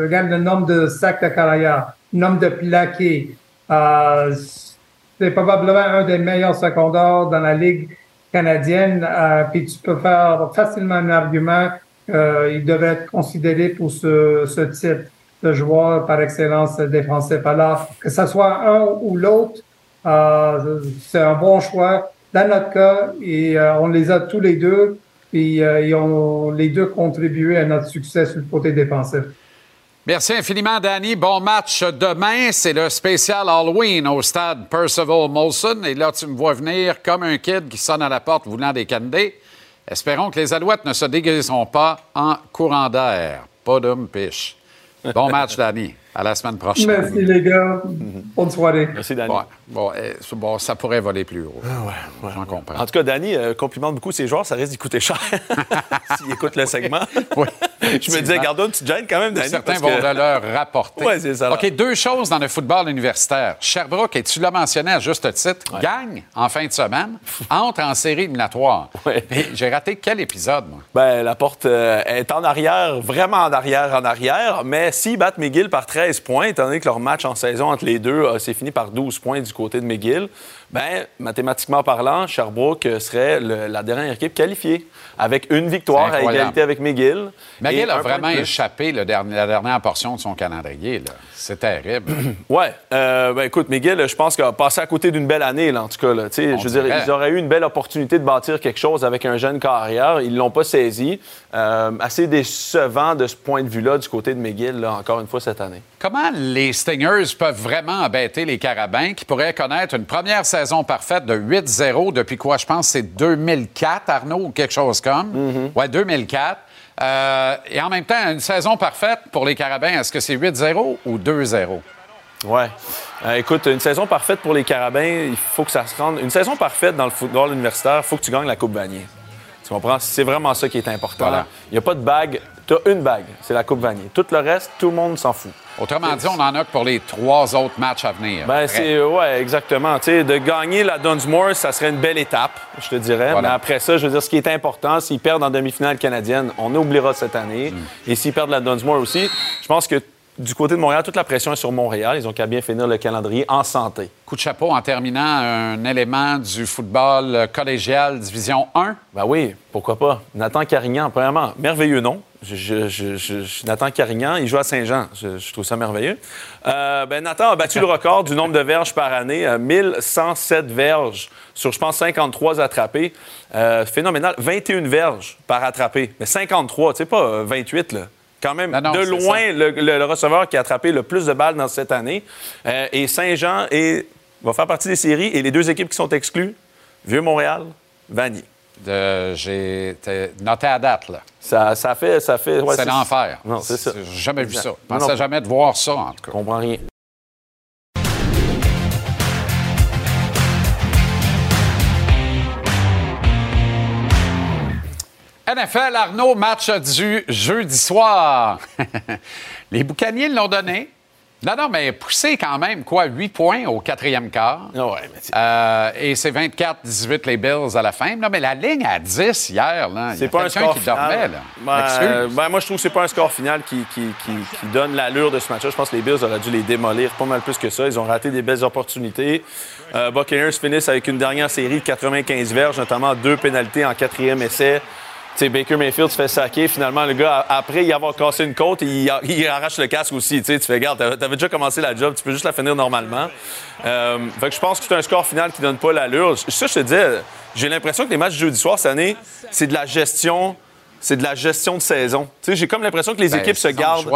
Regarde le nombre de sacs de carrière, le nombre de plaqués. c'est probablement un des meilleurs secondaires dans la ligue euh, puis tu peux faire facilement un argument qu'il devrait être considéré pour ce, ce type de joueur par excellence défensif. Alors, que ce soit un ou l'autre, euh, c'est un bon choix. dans notre cas, et, euh, on les a tous les deux, et euh, ils ont les deux contribué à notre succès sur le côté défensif. Merci infiniment, Danny. Bon match demain. C'est le spécial Halloween au stade Percival Molson. Et là, tu me vois venir comme un kid qui sonne à la porte voulant des candés. Espérons que les Alouettes ne se déguiseront pas en courant d'air. Pas d'homme piche. Bon match, Danny. À la semaine prochaine. Merci, les gars. Bonne soirée. Merci, Danny. Ouais. Bon, eh, c'est- bon, ça pourrait voler plus haut. Ah J'en comprends. En tout cas, Danny euh, complimente beaucoup ses joueurs, ça risque d'y coûter cher s'ils écoutent le segment. Je me disais, garde une petite gêne quand même, Danny. Certains parce vont que- de leur rapporter. Ouais, c'est ça. OK, deux choses dans le football universitaire. Sherbrooke, et tu l'as mentionné à juste titre, gagne en fin de semaine, entre en série éliminatoire. J'ai raté quel épisode, moi? Ben, la porte euh, est en arrière, vraiment en arrière, en arrière. Mais s'ils battent McGill par 13 points, étant donné que leur match en saison entre les deux euh, s'est fini par 12 points du côté de McGill, ben, mathématiquement parlant, Sherbrooke serait le- la dernière équipe qualifiée avec une victoire à égalité avec McGill. McGill a vraiment échappé le dernier- la dernière portion de son calendrier. C'est terrible. Ouais. Euh, ben, écoute, McGill, je pense qu'il a passé à côté d'une belle année, là, en tout cas. Là. Je veux dire, ils auraient eu une belle opportunité de bâtir quelque chose avec un jeune carrière. Ils ne l'ont pas saisi. Euh, assez décevant de ce point de vue-là du côté de McGill, là, encore une fois, cette année. Comment les Stingers peuvent vraiment embêter les Carabins qui pourraient connaître une première saison parfaite de 8-0 depuis quoi? Je pense que c'est 2004, Arnaud, ou quelque chose comme. Mm-hmm. Ouais, 2004. Euh, et en même temps, une saison parfaite pour les Carabins, est-ce que c'est 8-0 ou 2-0? Ouais. Euh, écoute, une saison parfaite pour les Carabins, il faut que ça se rende. Une saison parfaite dans le football universitaire, il faut que tu gagnes la Coupe Vanier. Tu comprends? C'est vraiment ça qui est important. Voilà. Il n'y a pas de bague. Tu as une bague, c'est la Coupe Vanier. Tout le reste, tout le monde s'en fout. Autrement dit, on en a que pour les trois autres matchs à venir. Ben, c'est, ouais, exactement. Tu sais, de gagner la Dunsmore, ça serait une belle étape, je te dirais. Voilà. Mais après ça, je veux dire, ce qui est important, s'ils perdent en demi-finale canadienne, on oubliera cette année. Mm. Et s'ils perdent la Dunsmore aussi, je pense que du côté de Montréal, toute la pression est sur Montréal. Ils ont qu'à bien finir le calendrier en santé. Coup de chapeau en terminant un élément du football euh, collégial Division 1. Ben oui, pourquoi pas. Nathan Carignan, premièrement, merveilleux nom. Je, je- je- je- je- Nathan Carignan, il joue à Saint-Jean. Je, trouve ça merveilleux. Euh, ben, Nathan a battu le record du nombre de verges par année. euh, 1107 verges sur, je pense, 53 attrapés. Euh, phénoménal. 21 verges par attrapé. Mais 53, tu sais, pas euh, 28, là. Quand même, non, de loin, le, le- le receveur qui a attrapé le plus de balles dans cette année. Euh, et Saint-Jean va faire partie des séries. Et les deux équipes qui sont exclues, Vieux-Montréal, Vanier. De- J'ai noté à date, là. Ça, ça fait. Ça fait ouais, c'est l'enfer. Non, c'est ça. J'ai jamais vu ça. Je Non, pensais jamais de voir ça, en tout cas. Je comprends rien. NFL, Arnaud, match du jeudi soir. Les Boucaniers l'ont donné. Non, non, mais poussé quand même, quoi, 8 points au quatrième quart. Euh, et c'est 24-18 les Bills à la fin. Non, mais la ligne à 10 hier, là. C'est pas un score qui final. dormait, là. Ben, euh, ben, moi, je trouve que c'est pas un score final qui, qui- qui- qui donne l'allure de ce match-là. Je pense que les Bills auraient dû les démolir pas mal plus que ça. Ils ont raté des belles opportunités. Euh, Buccaneers finissent avec une dernière série de 95 verges, notamment deux pénalités en quatrième essai. Sais, Baker Mayfield se fait saquer. Finalement, le gars, après y avoir cassé une côte, il, il arrache le casque aussi. Tu sais, tu fais, regarde, t'avais déjà commencé la job, tu peux juste la finir normalement. Euh, fait que je pense que c'est un score final qui donne pas l'allure. Ça, je te disais, j'ai l'impression que les matchs jeudi soir cette année, c'est de la gestion, c'est de la gestion de saison. Tu sais, j'ai comme l'impression que les Ben, équipes se c'est gardent.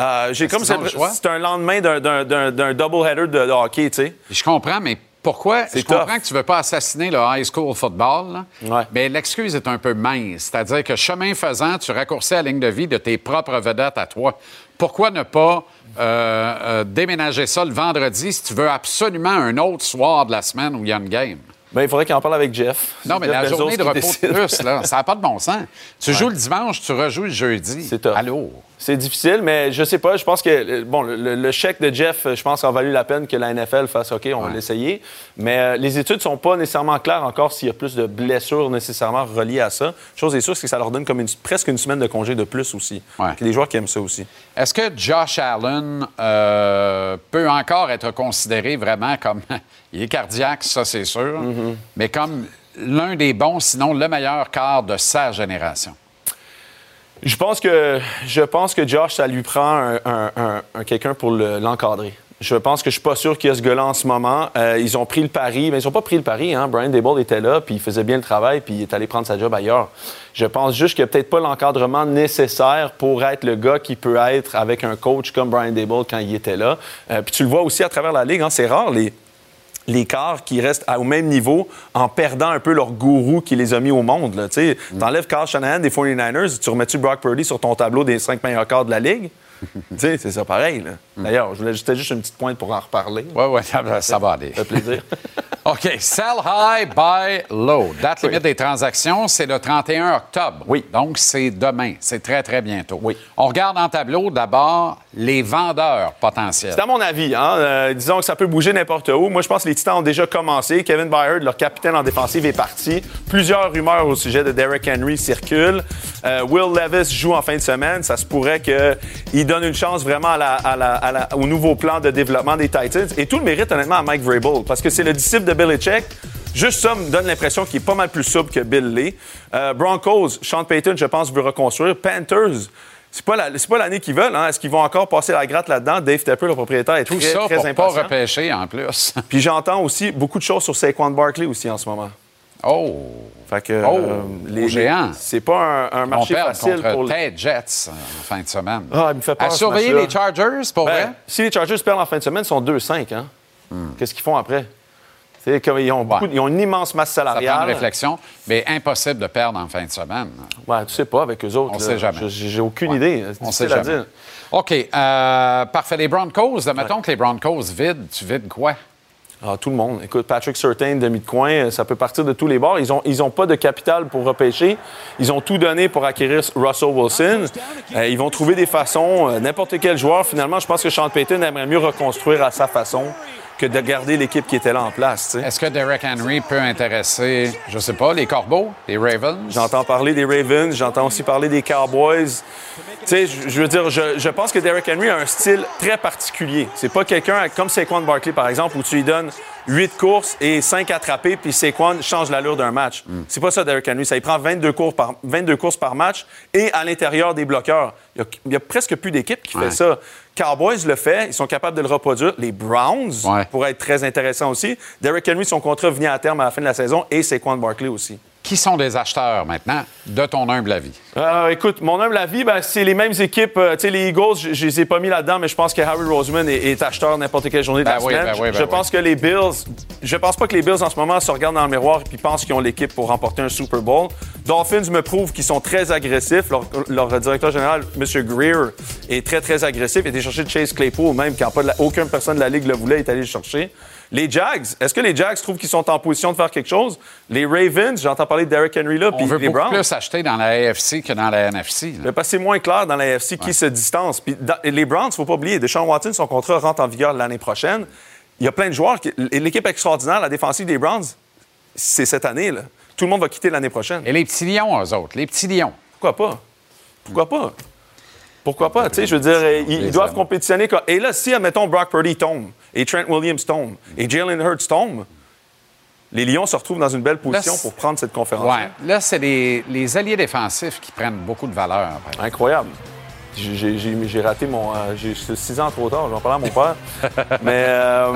Euh, j'ai Est-ce comme le choix? c'est un lendemain d'un- d'un- d'un d'un double-header de, de hockey, tu sais. Je comprends, mais pourquoi? Je comprends que tu veux pas assassiner le high school football, là. mais l'excuse est un peu mince. C'est-à-dire que chemin faisant, tu raccourcis la ligne de vie de tes propres vedettes à toi. Pourquoi ne pas euh, euh, déménager ça le vendredi si tu veux absolument un autre soir de la semaine où il y a une game? Ben, il faudrait qu'il en parle avec Jeff. Non, mais Jeff la Bezos journée de repos de plus, là, ça n'a pas de bon sens. Tu Ouais. joues le dimanche, tu rejoues le jeudi. C'est top. Allô? C'est difficile, mais je sais pas. Je pense que euh, bon, le, le chèque de Jeff, euh, je pense, a valu la peine que la NFL fasse OK, on va l'essayer. Mais euh, les études sont pas nécessairement claires encore s'il y a plus de blessures nécessairement reliées à ça. Chose est sûre, c'est que ça leur donne comme une- presque une semaine de congé de plus aussi. A des joueurs qui aiment ça aussi. Est-ce que Josh Allen euh, peut encore être considéré vraiment comme. il est cardiaque, ça, c'est sûr, Mm-hmm. mais comme l'un des bons, sinon le meilleur quart de sa génération? Je pense que je pense que Josh, ça lui prend un, un- un- un quelqu'un pour le- l'encadrer. Je pense que je suis pas sûr qu'il y a ce gars-là en ce moment. Euh, ils ont pris le pari, mais ils ont pas pris le pari. Hein? Brian Dable était là, puis il faisait bien le travail, puis il est allé prendre sa job ailleurs. Je pense juste qu'il n'y a peut-être pas l'encadrement nécessaire pour être le gars qui peut être avec un coach comme Brian Dable quand il était là. Euh, puis tu le vois aussi à travers la ligue. Hein? C'est rare les les quarts qui restent au même niveau en perdant un peu leur gourou qui les a mis au monde. là. Tu sais, T'enlèves Carl Shanahan des 49ers, tu remets-tu Brock Purdy sur ton tableau des cinq meilleurs quarts de la Ligue? c'est ça pareil. là. D'ailleurs, je voulais juste, juste une petite pointe pour en reparler. Oui, oui, ça, va- ça va aller. Ça fait plaisir. OK. Sell high, buy low. Date limite des transactions, c'est le 31 octobre. Oui. Donc, c'est demain. C'est très, très bientôt. Oui. On regarde en tableau d'abord les vendeurs potentiels. C'est à mon avis. Hein? Euh, disons que ça peut bouger n'importe où. Moi, je pense que les Titans ont déjà commencé. Kevin Byard, leur capitaine en défensive, est parti. Plusieurs rumeurs au sujet de Derrick Henry circulent. Euh, Will Levis joue en fin de semaine. Ça se pourrait qu'il donne une chance vraiment à la- à la- à la- au nouveau plan de développement des Titans. Et tout le mérite, honnêtement, à Mike Vrabel, parce que c'est le disciple de Belichick. Juste ça me donne l'impression qu'il est pas mal plus souple que Bill Lee. Euh, Broncos, Sean Payton, je pense, veut reconstruire. Panthers, c'est pas la- pas l'année qu'ils veulent. Hein? Est-ce qu'ils vont encore passer la gratte là-dedans? Dave Tepper, le propriétaire, est Tout très, ça très pour pas impatient. repêcher en plus. Puis j'entends aussi beaucoup de choses sur Saquon Barkley aussi en ce moment. Oh! Fait que Oh, euh, au géant. c'est pas un, marché perd facile contre pour Ted Jets en fin de semaine. Ah, il me fait peur, À surveiller les Chargers, pour Ben, vrai? Si les Chargers perdent en fin de semaine, ils sont 2-5. Hein? Hmm. Qu'est-ce qu'ils font après? C'est comme ils ont, ils ont une immense masse Ça prend salariale. une réflexion, mais impossible de perdre en fin de semaine. Ouais, tu sais pas avec eux autres. On là. sait jamais. J'ai aucune idée. On sait jamais. dire. OK. euh, parfait. Les Broncos, mettons que les Broncos vident, tu vides quoi? Ah, tout le monde. Écoute, Patrick Surtain, demi de coin, euh, ça peut partir de tous les bords. Ils n'ont ils ont pas de capital pour repêcher. Ils ont tout donné pour acquérir Russell Wilson. Euh, ils vont trouver des façons. euh, N'importe quel joueur, finalement, je pense que Sean Payton aimerait mieux reconstruire à sa façon que de garder l'équipe qui était là en place. Est-ce que Derek Henry peut intéresser, je sais pas, les Corbeaux, les Ravens? J'entends parler des Ravens, j'entends aussi parler des Cowboys. Tu sais, je je veux dire, je, je pense que Derrick Henry a un style très particulier. C'est pas quelqu'un comme Saquon Barkley, par exemple, où tu lui donnes 8 courses et 5 attrapés, puis Saquon change l'allure d'un match. C'est pas ça, Derrick Henry. Ça, il prend 22, cours par, 22 courses par match et à l'intérieur des bloqueurs. Il y a, presque plus d'équipe qui Ouais. fait ça. Cowboys le fait, ils sont capables de le reproduire. Les Browns pourraient être très intéressants aussi. Derrick Henry, son contrat vient à terme à la fin de la saison et Saquon Barkley aussi. Qui sont les acheteurs maintenant, de ton humble avis? Euh, écoute, mon humble avis, ben, c'est les mêmes équipes. Euh, tu sais, les Eagles, je, je les ai pas mis là-dedans, mais je pense que Harry Roseman est, est acheteur n'importe quelle journée de Ben la oui, semaine. ben oui, ben je oui. pense que les Bills, je pense pas que les Bills en ce moment se regardent dans le miroir et pensent qu'ils ont l'équipe pour remporter un Super Bowl. Dolphins me prouvent qu'ils sont très agressifs. Leur, leur directeur général, M. Greer, est très, très agressif. Il a été chercher Chase Claypool, même quand pas de la- aucune personne de la Ligue le voulait, il est allé le chercher. Les Jags, est-ce que les Jags trouvent qu'ils sont en position de faire quelque chose? Les Ravens, j'entends parler de Derrick Henry là, On puis veut les beaucoup Browns. plus acheter dans la AFC que dans la NFC. là. Parce que c'est moins clair dans la AFC qui se distance. Puis dans- les Browns, il ne faut pas oublier, Deshaun Watson, son contrat rentre en vigueur l'année prochaine. Il y a plein de joueurs. qui- L'équipe extraordinaire, la défensive des Browns, c'est cette année. Là. Tout le monde va quitter l'année prochaine. Et les petits lions, eux autres, les petits lions. Pourquoi pas? Pourquoi pas? Pourquoi pas? Tu sais, je veux dire, ils, ils doivent compétitionner. Et là, si, admettons, Brock Purdy tombe, et Trent Williams tombe, et Jalen Hurts tombe, les Lions se retrouvent dans une belle position Là, pour prendre cette conférence. Ouais. Là, c'est les, les alliés défensifs qui prennent beaucoup de valeur. Incroyable. J'ai- raté mon. euh, J'ai six ans trop tard, j'en parlais à mon père. mais, euh,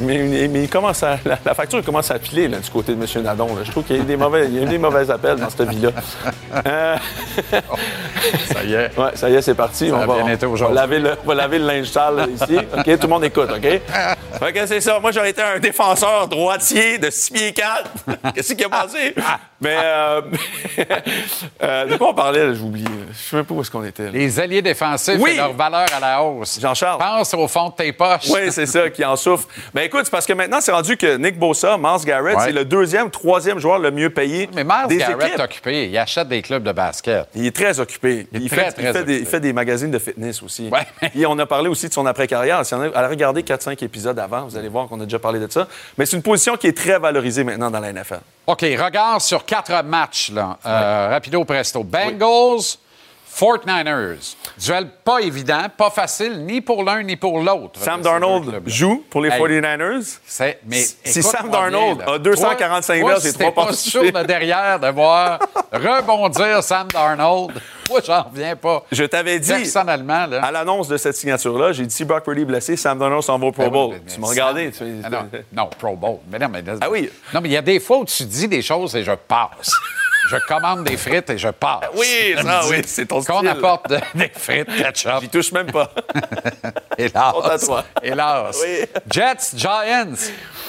mais, mais il commence à- la, la facture commence à piler là, du côté de M. Nadon. là. Je trouve qu'il y a eu des mauvais, il y a eu des mauvais appels dans cette vie-là. Euh, ça y est. Ouais, ça y est, c'est parti. Ça on a va, bien on- été on va laver, le, on va laver le linge sale ici. OK, tout le monde écoute, OK? Que c'est ça. Moi, j'aurais été un défenseur droitier de 6 pieds 4. Qu'est-ce qui a passé? Mais euh, de quoi on parlait, j'ai oublié. Je sais même pas où est-ce qu'on était. là. Les alliés défensifs Oui! et leur valeur à la hausse. Jean-Charles. Pense au fond de tes poches. Oui, c'est ça qui en souffre. Ben écoute, c'est parce que maintenant, c'est rendu que Nick Bosa, Mars Garrett, Ouais. c'est le deuxième, troisième joueur le mieux payé Mais Miles des Garrett est occupé. Il achète des clubs de basket. Il est très occupé. Il est Il, très, fait, très il fait des, occupé. il fait des magazines de fitness aussi. Et on a parlé aussi de son après-carrière. Si on a regarder 4-5 épisodes avant, vous allez voir qu'on a déjà parlé de ça. Mais c'est une position qui est très valorisée maintenant dans la NFL. OK, regard sur quatre matchs, là. Euh, Rapido presto. Bengals, 49ers. Duel pas évident, pas facile, ni pour l'un ni pour l'autre. Sam Darnold joue pour les Hey, 49ers. c'est- mais Si Sam Darnold a 245 Toi- verges et si trois t'es pas passes sûr de derrière de voir rebondir Sam Darnold, moi, j'en reviens pas. Je t'avais dit, Personnellement, là. à l'annonce de cette signature-là, j'ai dit si Brock Purdy blessé, Sam Darnold s'en va au Pro Ben Bowl. tu m'as regardé. tu- Ah non, non, Pro Bowl. Mais non, mais Ah oui. Non, mais il y a des fois où tu dis des choses et je passe. Je commande des frites et je passe. Oui, ça, oui, c'est ton Qu'on style. apporte de- des frites, ketchup. J'y touche même pas. Hélas. Hélas. Oui. Jets, Giants.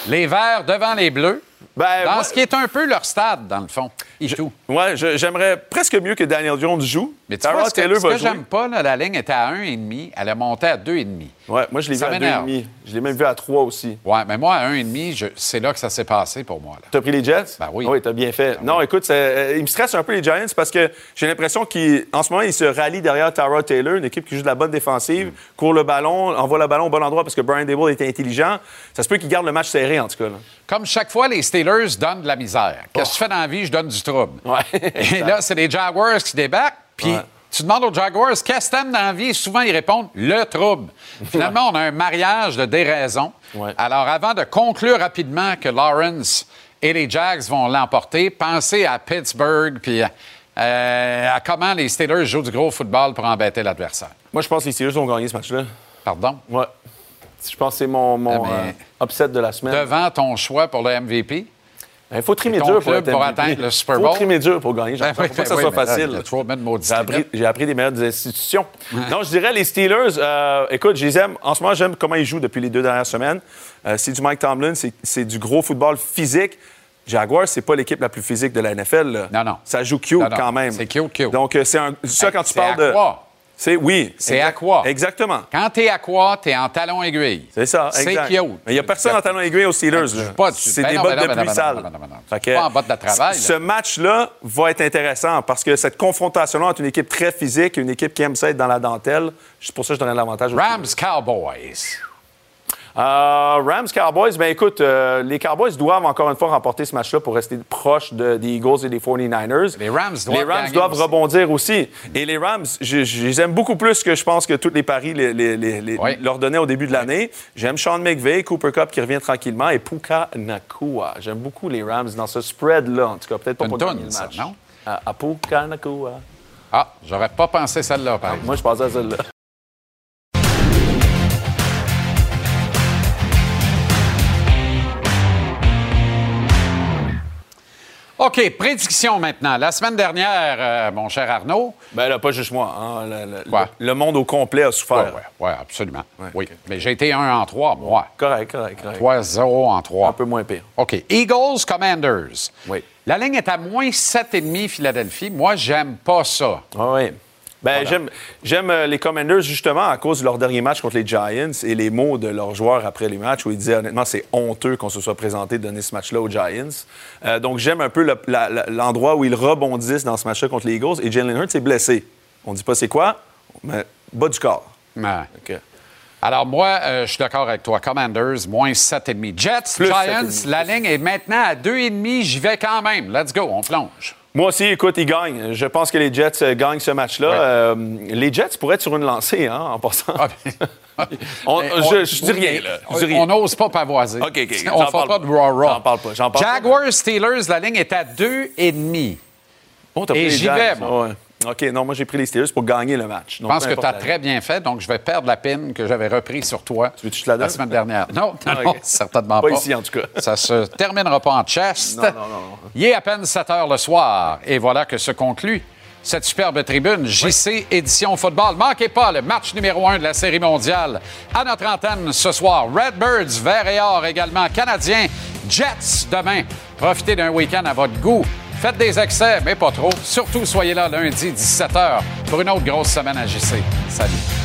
Les Verts devant les Bleus. Ben, dans moi- ce qui est un peu leur stade, dans le fond. Tout. Ouais, je- j'aimerais presque mieux que Daniel Jones joue. Mais tu vois, ce que, que j'aime pas, là, la ligne était à 1,5. Elle a monté à 2,5. Ouais, moi, je l'ai vu à m'énerve. 2,5. Je l'ai même vu à 3 aussi. Ouais, mais moi, à 1,5, je- c'est là que ça s'est passé pour moi. Là. T'as pris les Jets? Ben oui. Oui, t'as bien fait. non, écoute, euh, il me stresse un peu les Giants parce que j'ai l'impression qu'en ce moment, ils se rallient derrière Tyrod Taylor, une équipe qui joue de la bonne défensive, court le ballon, envoie le ballon au bon endroit parce que Brian Dable est intelligent. Ça se peut qu'il garde le match serré, en tout cas. là. Comme chaque fois, les Steelers donnent de la misère. Qu'est-ce que tu fais dans la vie? Je donne du trouble. Et là, c'est les Jaguars qui débarquent, puis Ouais. tu demandes aux Jaguars qu'est-ce que t'aimes dans la vie? Et souvent, ils répondent le trouble. Finalement, on a un mariage de déraison. Alors, avant de conclure rapidement que Lawrence et les Jags vont l'emporter, pensez à Pittsburgh, puis euh, à comment les Steelers jouent du gros football pour embêter l'adversaire. Moi, je pense que les Steelers vont gagner ce match-là. Pardon? Ouais. Je pense que c'est mon, mon Ah, mais- euh, upset de la semaine. Devant ton choix pour le MVP? Il faut trimer dur pour, être atteindre le Super faut Bowl? trimer dur pour gagner. Ben oui, faut pas que ben ça soit oui, facile. il J'ai appris, des meilleures institutions. non, je dirais les Steelers, euh, écoute, je les aime. En ce moment, j'aime comment ils jouent depuis les deux dernières semaines. Euh, c'est du Mike Tomlin, c'est, du gros football physique. Jaguars, c'est pas l'équipe la plus physique de la NFL. là. Non, non. Ça joue cute Non, non. quand même. C'est cute, cute. Donc, c'est un, ça quand tu parles de. quoi? C'est oui. C'est à quoi? Exactement. Quand t'es à quoi, t'es en talon aiguille. C'est ça, C'est exact. cute. Mais il n'y a personne en talon aiguille aux Steelers. Dessus. C'est Ben des bottes ben de ben pluie ben sale. non, ben non, ben non. Fait que, Pas en bottes de travail, Ce là. match-là va être intéressant parce que cette confrontation-là entre une équipe très physique et une équipe qui aime ça être dans la dentelle, c'est pour ça que je donnerais l'avantage aux Rams Cowboys. Euh, Rams Cowboys, ben écoute, euh, les Cowboys doivent encore une fois remporter ce match-là pour rester proche de- des Eagles et des 49ers. Les Rams doivent Les Rams gagner doivent aussi. rebondir aussi. Et les Rams, je, je les aime beaucoup plus que je pense que tous les paris les, les- les- les- Oui. leur donnaient au début de l'année. J'aime Sean McVay, Cooper Cup qui revient tranquillement et Puka Nakua. J'aime beaucoup les Rams dans ce spread-là, en tout cas. Peut-être pas pour le ça, match. non? À, à Puka Nakua. Ah, j'aurais pas pensé celle-là, par exemple. Moi, je pensais à celle-là. OK, prédiction maintenant. La semaine dernière, euh, mon cher Arnaud. Ben là, pas juste moi. hein. Le, le- Quoi? le monde au complet a Oui, souffert. oui, absolument. oui. Mais j'ai été 1 en 3, moi. Correct, correct, correct. 3-0 en 3. Un peu moins pire. OK. Eagles, Commanders. Oui. La ligne est à moins 7,5 Philadelphie. Moi, j'aime pas ça. Ah oui. Ben, j'aime, j'aime euh, les Commanders justement à cause de leur dernier match contre les Giants et les mots de leurs joueurs après les matchs où ils disaient honnêtement c'est honteux qu'on se soit présenté de donner ce match-là aux Giants. Euh, donc j'aime un peu le- l'endroit où ils rebondissent dans ce match-là contre les Eagles et Jalen Hurts est blessé. On dit pas c'est quoi, mais bas du corps. Alors, moi, euh, je suis d'accord avec toi. Commanders, moins 7,5. Jets, Plus Giants, 7,5. la ligne est maintenant à 2,5. J'y vais quand même. Let's go, on plonge. Moi aussi, écoute, ils gagnent. Je pense que les Jets euh, gagnent ce match-là. Ouais. Euh, les Jets pourraient être sur une lancée, hein, en passant. On- Mais je, je dis rien, là. Je dis rien. On n'ose pas pavoiser. OK, OK. On fait parle pas de. J'en parle pas. J'en parle pas. Jaguars, Steelers, la ligne est à 2,5. Oh, t'as Et les j'y vais, moi. ouais. OK, non, moi, j'ai pris les Steelers pour gagner le match. Je pense que tu as très bien fait, donc je vais perdre la pine que j'avais reprise sur toi veux te la semaine dernière? Non, non, Ah, non, certainement Pas pas. ici, en tout cas. Ça se terminera pas en chest. Non, non, non. Il est à peine 7 heures le soir. Et voilà que se conclut cette superbe tribune JC Édition Football. Manquez pas le match numéro 1 de la Série mondiale à notre antenne ce soir. Redbirds, vert et or également. Canadiens, Jets demain. Profitez d'un week-end à votre goût. Faites des excès, mais pas trop. Surtout, soyez là lundi 17h pour une autre grosse semaine à JC. Salut.